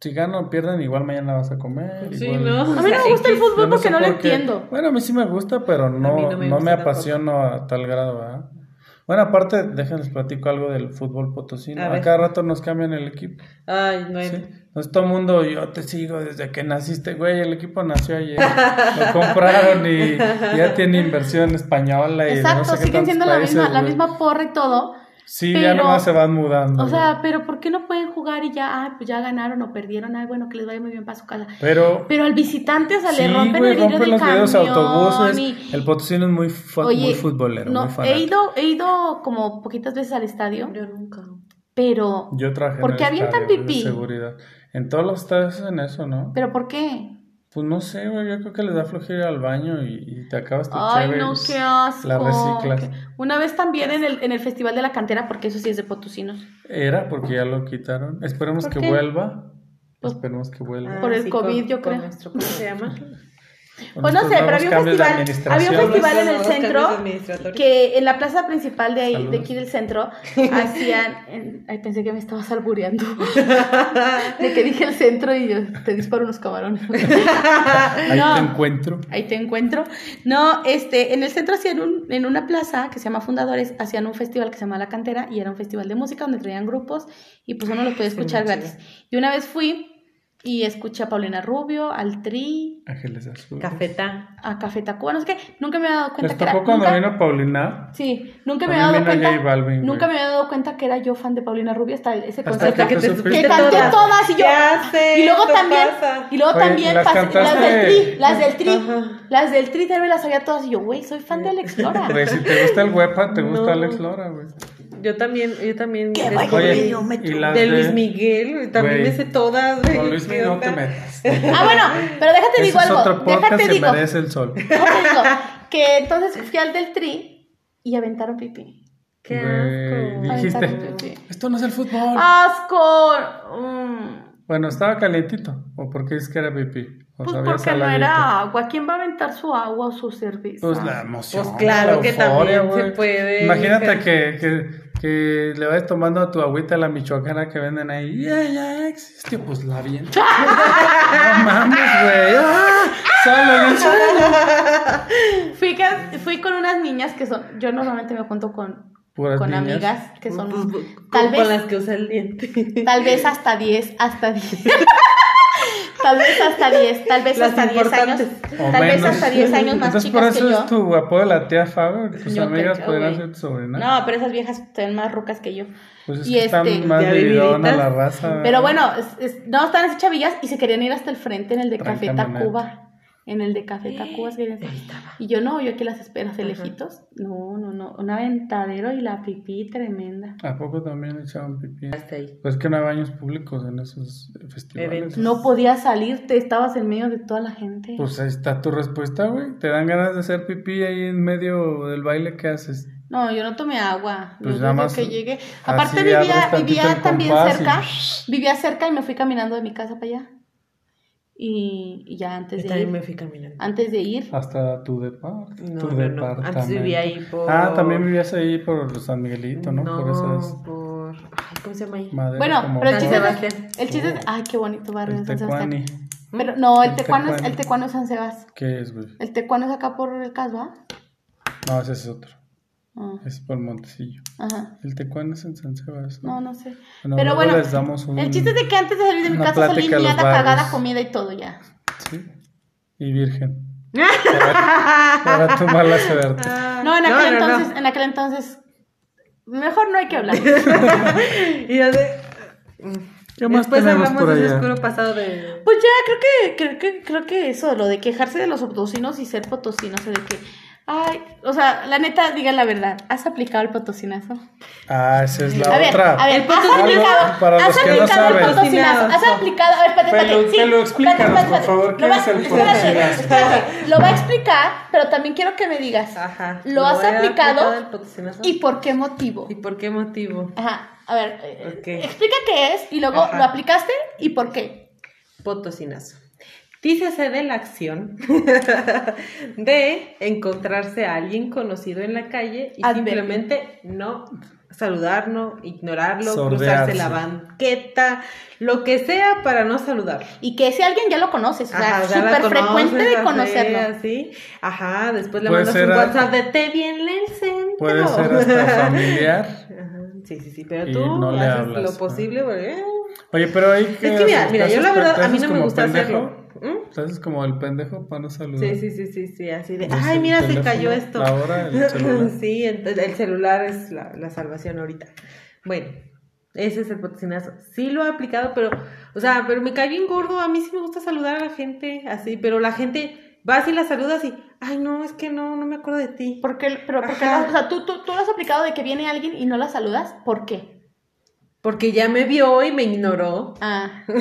Speaker 3: si ganan o pierden, igual mañana vas a comer.
Speaker 1: Sí,
Speaker 3: igual-
Speaker 1: ¿no?
Speaker 2: A mí no me gusta el fútbol porque no lo entiendo.
Speaker 3: Bueno, a mí sí me gusta, pero no,
Speaker 1: no
Speaker 3: no
Speaker 1: me tampoco.
Speaker 3: apasiono a tal grado, ¿verdad? Bueno, aparte, déjenles platico algo del fútbol potosino.
Speaker 1: A
Speaker 3: cada rato nos cambian el equipo.
Speaker 1: Ay, no
Speaker 3: Sí. Entonces todo el mundo, yo te sigo desde que naciste, güey, el equipo nació ayer. Lo [LAUGHS] compraron y ya tiene inversión española y
Speaker 2: Exacto,
Speaker 3: no sé qué
Speaker 2: siguen siendo la misma, la
Speaker 3: güey.
Speaker 2: misma porra y todo.
Speaker 3: Sí, ya
Speaker 2: pero-
Speaker 3: nomás se van mudando.
Speaker 2: O sea, pero ¿por qué no pueden jugar y ya, ah, pues ya ganaron o perdieron? Ay, bueno, que les vaya muy bien para su casa.
Speaker 3: pero
Speaker 2: Pero al visitante, o sea,
Speaker 3: sí,
Speaker 2: le rompen el vidrio
Speaker 3: rompen
Speaker 2: del
Speaker 3: los videos
Speaker 2: camión
Speaker 3: autobuses.
Speaker 2: y...
Speaker 3: El potosino es muy, fu-
Speaker 2: Oye,
Speaker 3: muy futbolero,
Speaker 2: no,
Speaker 3: muy
Speaker 2: he ido, he ido como poquitas veces al estadio,
Speaker 1: Yo nunca.
Speaker 2: pero...
Speaker 3: Yo trabajé
Speaker 2: ¿Por
Speaker 3: en
Speaker 2: qué
Speaker 3: el
Speaker 2: avientan pipí?
Speaker 3: De seguridad. En todos los estadios hacen eso, ¿no?
Speaker 2: ¿Pero por qué?
Speaker 3: Pues no sé, güey, yo creo que les da flojera ir al baño y, y te acabas tu
Speaker 2: Ay, no, qué asco.
Speaker 3: La reciclas.
Speaker 2: Una vez también en el, en el Festival de la Cantera, porque eso sí es de potosinos.
Speaker 3: Era porque ya lo quitaron. Esperemos
Speaker 2: ¿Por
Speaker 3: que
Speaker 2: qué?
Speaker 3: vuelva.
Speaker 2: Pues-
Speaker 3: Esperemos que vuelva.
Speaker 2: Por el COVID, yo
Speaker 1: con
Speaker 2: creo.
Speaker 1: nuestro- ¿Cómo se llama? [LAUGHS]
Speaker 2: Pues no sé, pero había un festival, había un festival en el centro que en la plaza principal de ahí, de aquí del centro, hacían, en- ay, pensé que me estabas albureando, [LAUGHS] de que dije el centro y yo te disparo unos camarones. [LAUGHS]
Speaker 3: Ahí
Speaker 2: No.
Speaker 3: te encuentro.
Speaker 2: Ahí te encuentro. No, este, en el centro hacían un, en una plaza que se llama Fundadores, hacían un festival que se llama La Cantera y era un festival de música donde traían grupos y pues uno lo podía escuchar
Speaker 1: muy
Speaker 2: gratis. Y una vez fui y escuché a Paulina Rubio, al Tri,
Speaker 3: Ángeles Azules.
Speaker 1: Cafeta.
Speaker 2: a Café Tacuba, no sé qué, nunca me había dado cuenta
Speaker 3: ¿Les
Speaker 2: que era...
Speaker 3: tocó cuando
Speaker 2: nunca-
Speaker 3: vino Paulina?
Speaker 2: Sí, nunca me había dado cuenta.
Speaker 3: Balvin,
Speaker 2: nunca
Speaker 3: güey.
Speaker 2: me había dado cuenta que era yo fan de Paulina Rubio hasta ese concierto.
Speaker 3: que
Speaker 1: que
Speaker 3: te.
Speaker 2: Que canté
Speaker 1: todas.
Speaker 2: todas y yo.
Speaker 1: Sé,
Speaker 2: y luego también,
Speaker 1: pasa.
Speaker 2: y luego
Speaker 3: Oye,
Speaker 2: también
Speaker 3: ¿las
Speaker 2: pas- las del tri, las del tri,
Speaker 1: Ajá.
Speaker 2: las del tri también las sabía todas y yo, güey, soy fan de Alex Lora.
Speaker 3: Güey, si te gusta el huepa, te gusta
Speaker 1: No.
Speaker 3: Alex Lora, güey.
Speaker 1: Yo también, yo también.
Speaker 4: Qué
Speaker 1: descubrí
Speaker 4: vaya
Speaker 3: Oye, y las
Speaker 1: de Luis Miguel, también
Speaker 3: Güey.
Speaker 1: me sé todas. güey.
Speaker 3: Con Luis
Speaker 1: ¿Qué
Speaker 3: Miguel no te metas. [LAUGHS]
Speaker 2: Ah, bueno, pero déjate digo algo,
Speaker 3: otro
Speaker 2: déjate
Speaker 3: que
Speaker 2: digo,
Speaker 3: merece el sol. [LAUGHS]
Speaker 2: déjate digo, que entonces fui al del tri y aventaron pipí.
Speaker 1: Qué
Speaker 3: Güey,
Speaker 1: asco.
Speaker 3: dijiste,
Speaker 2: pipí.
Speaker 3: esto no es el fútbol.
Speaker 2: ¡Asco! Mm.
Speaker 3: Bueno, estaba calientito. ¿O por qué es que era pipí? ¿O
Speaker 2: Pues porque no era agua. ¿Quién va a aventar su agua o su cerveza?
Speaker 3: Pues la emoción.
Speaker 1: Pues claro
Speaker 3: la
Speaker 1: que
Speaker 3: euforia,
Speaker 1: también se puede.
Speaker 3: Imagínate que, que, que le vayas tomando a tu agüita a la michoacana que venden ahí. Ya, ya existe. Pues la bien. [LAUGHS] no mames, güey. ¡Ah!
Speaker 2: Fui, que- fui con unas niñas que son. Yo normalmente me junto con,
Speaker 3: Puras
Speaker 2: con
Speaker 3: niñas.
Speaker 2: amigas que son.
Speaker 1: Pues, pues,
Speaker 2: tal
Speaker 1: con
Speaker 2: vez
Speaker 1: las que usa el diente.
Speaker 2: Tal vez hasta 10, hasta 10. [LAUGHS] Tal vez hasta 10, tal vez
Speaker 1: Las
Speaker 2: hasta 10 años.
Speaker 3: O
Speaker 2: Tal vez
Speaker 3: menos.
Speaker 2: hasta 10 años más
Speaker 3: Entonces, por
Speaker 2: chicas
Speaker 3: eso
Speaker 2: que yo.
Speaker 3: es tu apodo de la tía Faber. Tus
Speaker 2: Yo
Speaker 3: amigas podrían ser tu sobrina.
Speaker 2: No, pero esas viejas son más rucas que yo.
Speaker 3: Pues es
Speaker 2: y
Speaker 3: que están
Speaker 2: este-
Speaker 3: más
Speaker 1: Ya
Speaker 3: vividona
Speaker 1: vividitas.
Speaker 3: la raza.
Speaker 2: Pero bueno, es- es- no, estaban así chavillas y se querían ir hasta el frente en el de Café. Tacuba. En el de Café Tacuba se querían- Y yo no, yo aquí las espero, de lejitos. No, no, no. Un aventadero y la pipí tremenda.
Speaker 3: ¿A poco también echaban pipí?
Speaker 1: Hasta ahí.
Speaker 3: Pues que no hay baños públicos en esos festivales.
Speaker 1: Eventos.
Speaker 2: No podías salirte, estabas en medio de toda la gente.
Speaker 3: Pues ahí está tu respuesta, güey. Te dan ganas de hacer pipí ahí en medio del baile que haces.
Speaker 2: No, yo no tomé agua.
Speaker 3: Pues nada más
Speaker 2: que llegué. Aparte vivía, vivía también
Speaker 3: compás y-
Speaker 2: cerca. Vivía cerca y me fui caminando de mi casa para allá. Y, y ya antes
Speaker 1: Yo
Speaker 2: de ir.
Speaker 1: me fui caminando.
Speaker 2: Antes de ir.
Speaker 3: Hasta tu depart.
Speaker 1: No,
Speaker 3: tu
Speaker 1: no, no.
Speaker 3: departamento.
Speaker 1: Antes vivía ahí por-
Speaker 3: Ah, también vivías ahí por San Miguelito, ¿no? por esas
Speaker 1: por... Ay, ¿cómo se llama ahí?
Speaker 3: maderas
Speaker 2: Bueno, pero el chiste es el chiste es- ay, qué bonito barrio San Sebastián. Pero no, el
Speaker 3: El
Speaker 2: tecuano es,
Speaker 3: tecuani.
Speaker 2: el tecuano es San Sebas.
Speaker 3: ¿Qué es, güey?
Speaker 2: El tecuano es acá por el caso, ¿ah?
Speaker 3: No, ese es otro.
Speaker 2: Ah,
Speaker 3: Es por Montecillo.
Speaker 2: Ajá.
Speaker 3: El tecuani es en San Sebastián.
Speaker 2: No, no sé.
Speaker 3: Bueno,
Speaker 2: Pero bueno,
Speaker 3: les damos un-
Speaker 2: el chiste es de que antes de salir de mi casa salí
Speaker 3: plática a los
Speaker 2: miada, cagada, comida y todo ya.
Speaker 3: Sí. Y virgen. Para, [LAUGHS] para tu mala suerte.
Speaker 2: No, en aquel
Speaker 1: no, no.
Speaker 2: entonces, en aquel entonces, mejor no hay que hablar. [LAUGHS]
Speaker 1: y yo de...
Speaker 3: ¿Qué más
Speaker 1: Después
Speaker 3: tenemos
Speaker 1: hablamos
Speaker 3: por
Speaker 1: de ese
Speaker 3: allá?
Speaker 1: oscuro pasado de...
Speaker 2: Pues ya, creo que, creo que, creo que eso, lo de quejarse de los potosinos y ser potosinos, o de que, ay, o sea, la neta, digan la verdad, ¿has aplicado el potosinazo?
Speaker 3: Ah, esa es la
Speaker 2: a ver,
Speaker 3: otra.
Speaker 2: a ver,
Speaker 1: El
Speaker 2: ¿has
Speaker 1: potosinazo,
Speaker 2: aplicado,
Speaker 3: para
Speaker 2: has
Speaker 3: los que no
Speaker 2: aplicado el
Speaker 3: saben.
Speaker 2: potosinazo? ¿Has aplicado? A ver, espérate,
Speaker 3: Pero-
Speaker 2: espérate, sí,
Speaker 3: explícanos,
Speaker 2: espérate, espérate,
Speaker 3: por favor, ¿qué
Speaker 2: Lo va-
Speaker 3: es el
Speaker 2: espérate,
Speaker 3: potosinazo?
Speaker 2: espérate, Lo va a explicar, pero también quiero que me digas,
Speaker 1: Ajá.
Speaker 2: ¿lo has aplicado?
Speaker 1: el?
Speaker 2: ¿y por qué motivo?
Speaker 1: ¿Y por qué motivo?
Speaker 2: Ajá, a ver, eh,
Speaker 1: Ok.
Speaker 2: explica qué es y luego
Speaker 1: Ajá.
Speaker 2: lo aplicaste y por qué.
Speaker 1: Potosinazo. Dícese de la acción [LAUGHS] de encontrarse a alguien conocido en la calle y
Speaker 2: Advertir.
Speaker 1: simplemente no saludarlo, ignorarlo,
Speaker 3: Sordearse.
Speaker 1: cruzarse la banqueta, lo que sea para no saludar.
Speaker 2: Y que ese alguien ya lo conoces, o sea, súper frecuente de conocerlo.
Speaker 1: Ajá, después le mandas un
Speaker 3: a-
Speaker 1: WhatsApp de te vi en el centro.
Speaker 3: Puede ser hasta familiar. [LAUGHS]
Speaker 1: Ajá, Sí, sí, sí, pero tú
Speaker 3: no le
Speaker 1: haces
Speaker 3: hablas,
Speaker 1: lo
Speaker 3: ¿no?
Speaker 1: posible porque... eh,
Speaker 3: Oye, pero ahí que
Speaker 1: Es que mira, mira,
Speaker 3: ¿Te
Speaker 1: yo la verdad, a mí no me gusta
Speaker 3: pendejo?
Speaker 1: hacerlo. ¿Mm?
Speaker 3: ¿Te haces como el pendejo para no saludar?
Speaker 1: Sí, sí, sí, sí, sí, así de,
Speaker 3: Entonces,
Speaker 1: ay,
Speaker 3: el
Speaker 1: mira, se cayó esto.
Speaker 3: la hora, el [LAUGHS] celular.
Speaker 1: sí, ent- el celular es la, la salvación ahorita. Bueno, ese es el potosinazo. Sí lo he aplicado, pero, o sea, pero me cae bien gordo. A mí sí me gusta saludar a la gente así, pero la gente va así la saludas y, ay, no, es que no, no me acuerdo de ti.
Speaker 2: Porque, pero porque o sea, ¿tú, tú, tú lo has aplicado de que viene alguien y no la saludas, ¿por qué?
Speaker 1: Porque ya me vio y me ignoró.
Speaker 2: Ah, [LAUGHS]
Speaker 3: Yo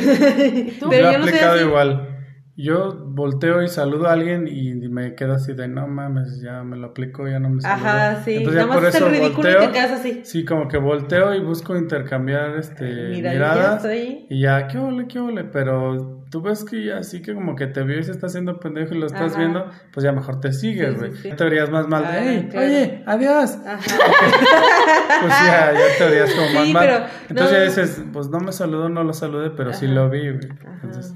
Speaker 1: Pero
Speaker 3: he
Speaker 1: yo no soy
Speaker 3: aplicado
Speaker 1: así.
Speaker 3: igual. Yo volteo y saludo a alguien y me quedo así de no mames, ya me lo aplico, ya no me saludo.
Speaker 1: Ajá, sí.
Speaker 3: Entonces
Speaker 1: Nada
Speaker 3: por
Speaker 1: más es
Speaker 3: eso
Speaker 1: el ridículo y te quedas así.
Speaker 3: Sí, como que volteo y busco intercambiar este
Speaker 1: Mira, ya
Speaker 3: miradas
Speaker 1: estoy.
Speaker 3: y ya, qué ole, qué ole, pero tú ves que ya así que como que te vio y se está haciendo pendejo y lo estás
Speaker 1: Ajá.
Speaker 3: viendo, pues ya mejor te sigues,
Speaker 1: Sí, sí,
Speaker 3: güey.
Speaker 1: sí.
Speaker 3: Ya te verías más mal de, "Ey,
Speaker 1: claro.
Speaker 3: oye, adiós.
Speaker 1: Ajá. [LAUGHS]
Speaker 3: Pues ya, ya te verías como más
Speaker 1: Sí,
Speaker 3: mal.
Speaker 1: pero
Speaker 3: Entonces
Speaker 1: no.
Speaker 3: ya dices, pues no me saludó, no lo saludé, pero sí lo vi, güey. Entonces,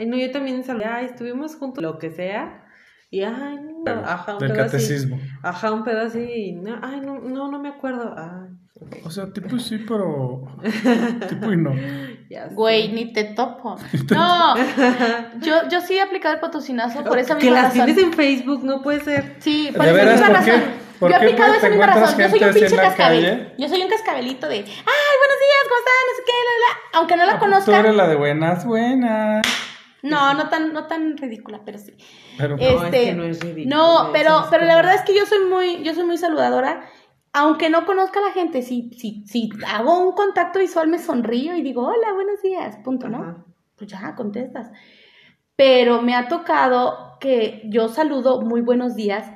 Speaker 1: Ay, no, yo también saludé. Ay, estuvimos juntos, lo que sea. Y, ay, no, ajá, un
Speaker 3: del
Speaker 1: pedo así.
Speaker 3: catecismo.
Speaker 1: Ajá, un pedo así. y No, ay, no, no, no me acuerdo. Ay,
Speaker 3: O sea, tipo sí, pero [LAUGHS] tipo y no.
Speaker 2: güey, ni te topo. [LAUGHS] No, yo, yo sí he aplicado el potosinazo por esa
Speaker 1: Que
Speaker 2: misma
Speaker 1: las
Speaker 2: razón.
Speaker 1: tienes en Facebook, no puede ser.
Speaker 2: Sí, por
Speaker 3: ¿De
Speaker 2: esa misma
Speaker 3: ¿Por qué?
Speaker 2: razón.
Speaker 3: ¿Por
Speaker 2: yo he aplicado esa misma razón. Yo soy un pinche cascabel. Yo soy un cascabelito de, ay, buenos días, ¿cómo están? No sé qué, la, la. Aunque no la
Speaker 3: Tú
Speaker 2: conozcan.
Speaker 3: eres la de buenas, buenas.
Speaker 2: No, no tan, no tan ridícula, pero sí.
Speaker 3: Pero
Speaker 1: No, es
Speaker 2: Este,
Speaker 1: que no es ridículo,
Speaker 2: no, pero, pero la verdad es que yo soy muy, yo soy muy saludadora. Aunque no conozca a la gente, si, si, si hago un contacto visual, me sonrío y digo, hola, buenos días, punto, ¿no?
Speaker 1: Ajá.
Speaker 2: Pues ya, contestas. Pero me ha tocado que yo saludo muy buenos días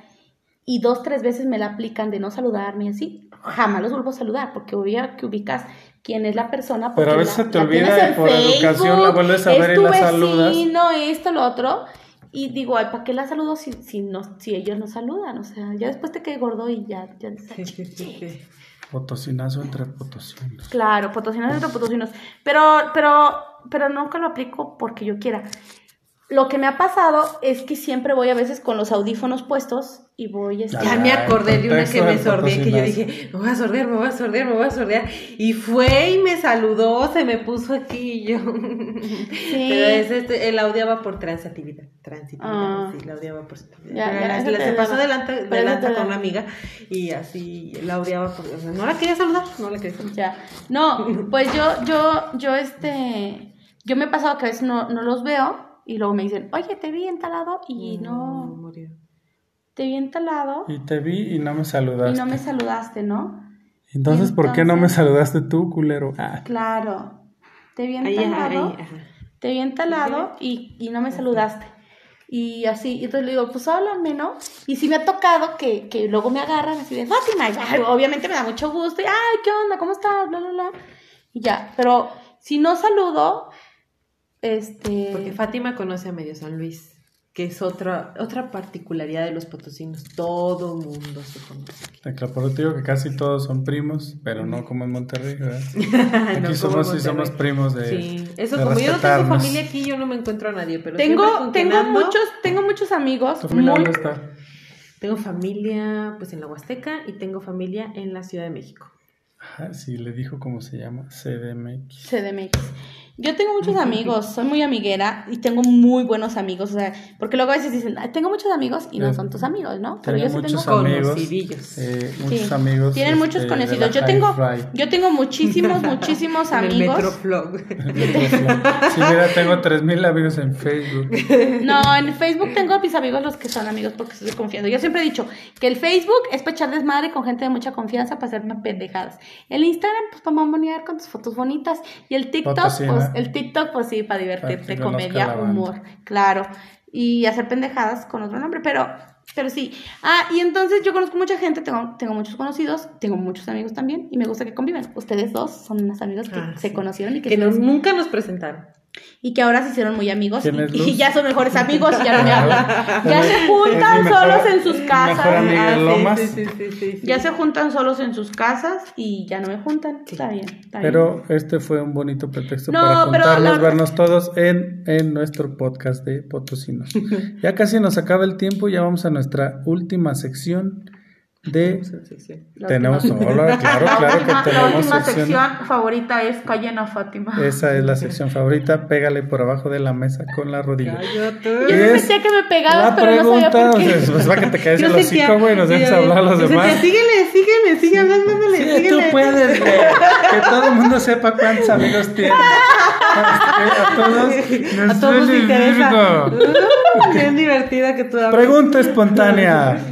Speaker 2: y dos, tres veces me la aplican de no saludarme y así. Jamás los vuelvo a saludar porque obvio que ubicas quién es la persona.
Speaker 3: Pero a veces
Speaker 2: la-
Speaker 3: se te
Speaker 2: la
Speaker 3: olvida y por educación la vuelves a ver y
Speaker 2: tu
Speaker 3: la saludas.
Speaker 2: vecino, esto, lo otro. Y digo, ay, ¿para qué la saludo si, si, no, si ellos no saludan? O sea, ya después te quedé gordo y ya, ya
Speaker 1: Sí, sí, sí, sí.
Speaker 3: Potosinazo entre potosinos.
Speaker 2: Claro, potosinos entre potosinos. Pero, pero, pero nunca lo aplico porque yo quiera. Lo que me ha pasado es que siempre voy a veces con los audífonos puestos y voy este,
Speaker 1: Ya
Speaker 3: Ah,
Speaker 1: me acordé de una que me
Speaker 3: del
Speaker 1: sordeé, que yo dije, me voy a sordear, me voy a sordear, me voy a sordear. Y fue y me saludó, se me puso aquí y yo. [LAUGHS] Pero es este, él la odiaba por transitividad. Transitividad,
Speaker 2: Ah.
Speaker 1: sí, la odiaba por transitividad.
Speaker 2: Ya, ya,
Speaker 1: la- se pasó delante, delante
Speaker 2: te
Speaker 1: con una amiga y así la odiaba por. o sea, no la quería saludar, no la quería saludar.
Speaker 2: Ya. No, pues yo, yo, yo, este, yo me he pasado que a veces no, no los veo y luego me dicen, oye, te vi en tal lado y no,
Speaker 1: murió.
Speaker 2: te vi en tal lado
Speaker 3: Y te vi y no me
Speaker 2: y
Speaker 3: saludaste.
Speaker 2: no me saludaste, ¿no?
Speaker 3: Entonces, ¿por qué no me saludaste tú, culero? Ah,
Speaker 2: Claro. Te vi en
Speaker 1: Ahí,
Speaker 2: tal
Speaker 1: ajá,
Speaker 2: lado,
Speaker 1: ahí, ajá.
Speaker 2: te vi en tal lado y, y no me saludaste. Y así, y entonces le digo, pues háblame, ¿no? Y sí me ha tocado que, que luego me agarran así de Fátima, y, ay, obviamente me da mucho gusto, y ay, ¿qué onda? ¿Cómo estás? Bla, bla, bla. Y ya, pero si no saludo, este...
Speaker 1: Porque Fátima conoce a Medio San Luis, que es otra, otra particularidad de los potosinos. Todo mundo se conoce.
Speaker 3: te claro, te digo que casi todos son primos, pero no como en Monterrey, ¿verdad? [LAUGHS] Aquí
Speaker 1: no,
Speaker 3: somos, sí somos primos de.
Speaker 1: Sí, eso
Speaker 3: de
Speaker 1: como yo no tengo familia aquí, yo no me encuentro a nadie, pero
Speaker 2: Tengo, tengo muchos, tengo muchos amigos
Speaker 3: ¿Tu familia
Speaker 2: muy...
Speaker 3: dónde está?
Speaker 1: Tengo familia pues en la Huasteca y tengo familia en la Ciudad de México.
Speaker 3: Ajá, sí, le dijo cómo se llama, CDMX.
Speaker 2: CDMX. Yo tengo muchos amigos, soy muy amiguera y tengo muy buenos amigos, o sea, porque luego a veces dicen, "Ay, tengo muchos amigos y no son tus amigos, ¿no? Pero yo sí
Speaker 3: muchos
Speaker 2: tengo
Speaker 3: amigos.
Speaker 1: Conocidillos.
Speaker 3: eh, muchos
Speaker 2: Sí,
Speaker 3: amigos.
Speaker 2: Tienen muchos
Speaker 3: este,
Speaker 2: conocidos. Yo tengo, yo tengo muchísimos, [LAUGHS] muchísimos
Speaker 1: En el
Speaker 2: amigos.
Speaker 1: Metroflog.
Speaker 3: Sí, mira, tengo 3000 amigos en Facebook. [LAUGHS]
Speaker 2: No, en Facebook tengo a mis amigos los que son amigos porque estoy confiando. Yo siempre he dicho que el Facebook es para echar desmadre con gente de mucha confianza para hacerme pendejadas. El Instagram, pues para mamonear con tus fotos bonitas. Y el TikTok,
Speaker 3: Potosina.
Speaker 2: El TikTok, pues sí, para divertirte,
Speaker 3: Para
Speaker 2: comedia, humor, claro. Y hacer pendejadas con otro nombre, pero, pero sí. Ah, y entonces yo conozco mucha gente, tengo, tengo muchos conocidos, tengo muchos amigos también, y me gusta que conviven. Ustedes dos son unos amigos que
Speaker 1: Ah,
Speaker 2: se
Speaker 1: sí.
Speaker 2: conocieron y que
Speaker 1: Que nos- nunca nos presentaron.
Speaker 2: Y que ahora se hicieron muy amigos
Speaker 3: ¿Quién
Speaker 2: y, [LAUGHS] ya son mejores amigos y ya no me hablan. [LAUGHS] Ya se juntan
Speaker 3: mejor-
Speaker 2: solos en sus
Speaker 3: mejor
Speaker 2: casas.
Speaker 3: amiga. Miguel
Speaker 1: sí,
Speaker 3: Lomas.
Speaker 1: Sí, sí, sí, sí, sí.
Speaker 2: Ya se juntan solos en sus casas y ya no me juntan. Está bien, está bien.
Speaker 3: Pero este fue un bonito pretexto
Speaker 2: No,
Speaker 3: para
Speaker 2: pero
Speaker 3: juntarnos,
Speaker 2: la-
Speaker 3: vernos todos en, en nuestro podcast de Potosinos. [LAUGHS] ya casi nos acaba el tiempo, ya vamos a nuestra última sección de...
Speaker 1: Sí, sí.
Speaker 2: La
Speaker 3: tenemos
Speaker 2: última-
Speaker 3: hola, claro, [LAUGHS]
Speaker 2: la
Speaker 3: claro
Speaker 2: última,
Speaker 3: que
Speaker 2: la
Speaker 3: tenemos
Speaker 2: última
Speaker 3: sección.
Speaker 2: sección favorita es Callen a Fátima.
Speaker 3: Esa es la sección favorita, pégale por abajo de la mesa con la rodilla.
Speaker 1: Cállate.
Speaker 2: Yo no sentía que me pegabas,
Speaker 3: La
Speaker 2: pero no sabía
Speaker 3: pregunta,
Speaker 2: por qué. [LAUGHS]
Speaker 3: pues va que te caes el hocico, güey, nos
Speaker 1: yo-
Speaker 3: hablar a los demás.
Speaker 1: sentía, Síguele, síguele, sigue hablando,
Speaker 3: Sí,
Speaker 1: síguele.
Speaker 3: tú puedes, güey. Que todo el mundo sepa cuántos amigos tienes. [LAUGHS] A todos nos
Speaker 1: A todos nos interesa. Bien divertida que tú hablas.
Speaker 3: Pregunta espontánea. [LAUGHS]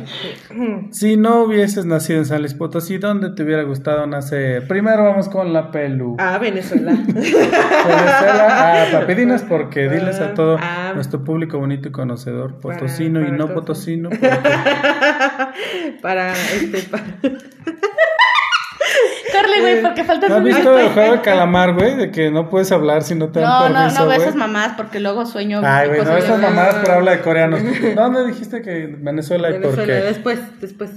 Speaker 3: Si no hubieses nacido en San Luis Potosí, ¿dónde te hubiera gustado nacer? Primero vamos con la pelu.
Speaker 1: Ah, Venezuela. [LAUGHS]
Speaker 3: Venezuela, ah, papidinas, porque diles a todo
Speaker 1: Ah.
Speaker 3: nuestro público bonito y conocedor,
Speaker 1: Para-
Speaker 3: potosino y no
Speaker 1: todos.
Speaker 3: potosino. [LAUGHS] porque-
Speaker 1: para este para...
Speaker 2: Güey, porque falta
Speaker 3: ¿No has visto el juego de calamar, güey? De que no puedes hablar si no te dan
Speaker 2: No, no,
Speaker 3: permiso,
Speaker 2: no veo
Speaker 3: güey.
Speaker 2: esas mamás porque luego sueño.
Speaker 3: Ay, güey, no, esas mamadas, pero habla de coreanos. [LAUGHS] ¿Dónde dijiste que Venezuela y por
Speaker 1: Venezuela.
Speaker 3: qué?
Speaker 1: Después, después.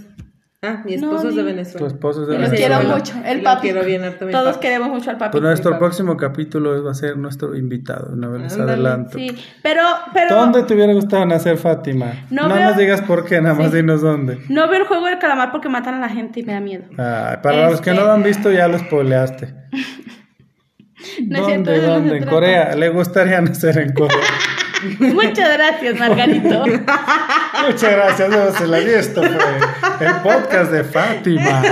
Speaker 1: Ah, mi
Speaker 2: No,
Speaker 1: esposo es de Venezuela.
Speaker 3: Tu esposo es de
Speaker 2: Y los
Speaker 3: Venezuela.
Speaker 2: quiero
Speaker 1: Venezuela.
Speaker 2: mucho. El
Speaker 1: Lo
Speaker 2: papi.
Speaker 1: quiero bien harto, mi
Speaker 2: Todos
Speaker 1: papi.
Speaker 2: queremos mucho al papi.
Speaker 3: Pues nuestro
Speaker 1: papi.
Speaker 3: próximo capítulo va a ser nuestro invitado. Una vez les adelanto.
Speaker 2: Sí, pero, pero.
Speaker 3: ¿Dónde te hubiera gustado nacer, Fátima?
Speaker 2: No
Speaker 3: No,
Speaker 2: veo-
Speaker 3: nos digas por qué, nada más
Speaker 2: Sí.
Speaker 3: dinos dónde.
Speaker 2: No veo el juego del calamar porque matan a la gente y me da miedo.
Speaker 3: Ay, para los que
Speaker 2: Este-
Speaker 3: no lo han visto, ya lo spoileaste. [LAUGHS]
Speaker 2: No es cierto,
Speaker 3: ¿Dónde?
Speaker 2: no
Speaker 3: ¿Dónde? En. Corea. Le gustaría [LAUGHS] nacer en Corea. [LAUGHS] [LAUGHS]
Speaker 2: Muchas gracias, Margarito. [LAUGHS]
Speaker 3: Muchas gracias, no se la di. Esto fue el podcast de Fátima. [LAUGHS]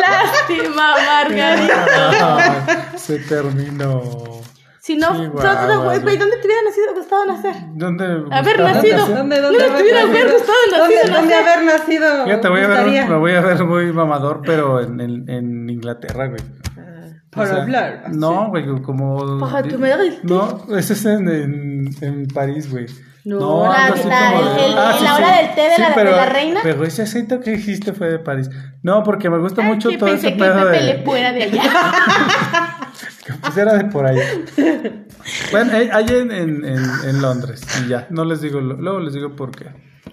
Speaker 2: Lástima, Margarito.
Speaker 3: Se terminó.
Speaker 2: Si no,
Speaker 3: Sí,
Speaker 2: ¿dónde,
Speaker 3: guau,
Speaker 2: güey,
Speaker 3: guau.
Speaker 2: ¿dónde te hubiera nacido, gustado nacer?
Speaker 3: ¿Dónde?
Speaker 2: Haber nacido.
Speaker 3: nacer?
Speaker 1: ¿Dónde, haber
Speaker 2: haber gustado
Speaker 1: ¿Dónde,
Speaker 2: nacido,
Speaker 1: dónde
Speaker 2: nacer?
Speaker 1: haber nacido?
Speaker 3: Fíjate, voy a ver, me voy a ver muy mamador, pero en, en, en Inglaterra, güey.
Speaker 1: Ah,
Speaker 3: O
Speaker 1: Para
Speaker 3: sea,
Speaker 1: hablar. así.
Speaker 3: No, güey, como.
Speaker 2: Para haga el-
Speaker 3: No, ese es en, en, en París, güey.
Speaker 2: No, la- la-
Speaker 3: como
Speaker 2: el- el- la hora del té de la- de la reina.
Speaker 3: Pero ese aceite que dijiste fue de París. No, porque me gusta
Speaker 2: Ay,
Speaker 3: mucho
Speaker 2: que
Speaker 3: todo
Speaker 2: pensé
Speaker 3: ese
Speaker 2: que
Speaker 3: pedo
Speaker 2: Le
Speaker 3: de.
Speaker 2: fuera de allá. [LAUGHS]
Speaker 3: Que pues era de por allá. bueno, hay hay en, en, en, en Londres. Y ya, no les digo, lo- luego les digo por qué.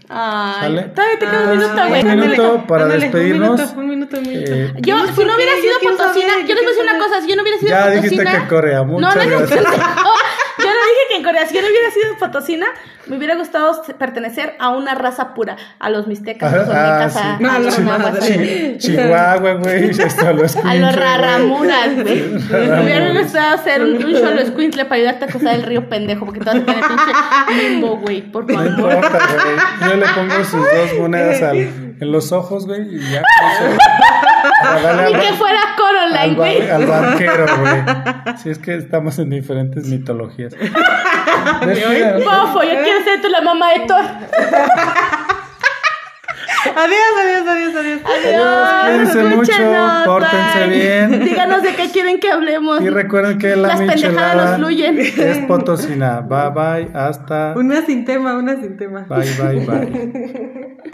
Speaker 2: Ay,
Speaker 3: ¿Sale?
Speaker 2: todavía te queda un
Speaker 1: Ah,
Speaker 2: minuto, güey.
Speaker 3: un minuto para
Speaker 1: Ándale,
Speaker 3: despedirnos.
Speaker 1: Un minuto, un minuto, un minuto.
Speaker 3: Eh,
Speaker 2: Yo, si no hubiera sido potosina, yo les voy a decir una cosa, si yo no hubiera sido
Speaker 3: Ya
Speaker 2: potosina...
Speaker 3: dijiste que Corea,
Speaker 2: no,
Speaker 3: muchas
Speaker 2: no, no,
Speaker 3: gracias.
Speaker 2: no, yo no. Si yo no hubiera sido potosina, me hubiera gustado pertenecer a una raza pura, a los mixtecas, a los
Speaker 3: Ah,
Speaker 2: olmecas,
Speaker 3: sí.
Speaker 2: a,
Speaker 1: A
Speaker 2: a los nahuas,
Speaker 3: Chihuahua, güey. [LAUGHS] Los
Speaker 2: a los
Speaker 3: güey.
Speaker 2: raramuras, güey. Me hubiera gustado hacer un, un solo escuincle para ayudarte a cruzar el río pendejo, porque te vas a tener pinche limbo, güey, por
Speaker 3: No
Speaker 2: favor.
Speaker 3: importa, güey. Yo le pongo sus dos monedas al, en los ojos, güey, y ya.
Speaker 2: Ni que fuera Coraline,
Speaker 3: al, bar-
Speaker 2: güey.
Speaker 3: al barquero, güey. Si es que estamos en diferentes mitologías.
Speaker 2: Bofo, yo quiero ser tú la mamá de Thor.
Speaker 1: Adiós, adiós, adiós, adiós.
Speaker 2: Adiós.
Speaker 3: cuídense mucho,
Speaker 2: escúchenos,
Speaker 3: pórtense
Speaker 2: bye.
Speaker 3: bien.
Speaker 2: Díganos de qué quieren que hablemos.
Speaker 3: Y recuerden que la
Speaker 2: Las pendejadas nos fluyen.
Speaker 3: es potosina. Bye bye, hasta.
Speaker 1: Una sin tema, una sin tema.
Speaker 3: Bye bye bye. [LAUGHS]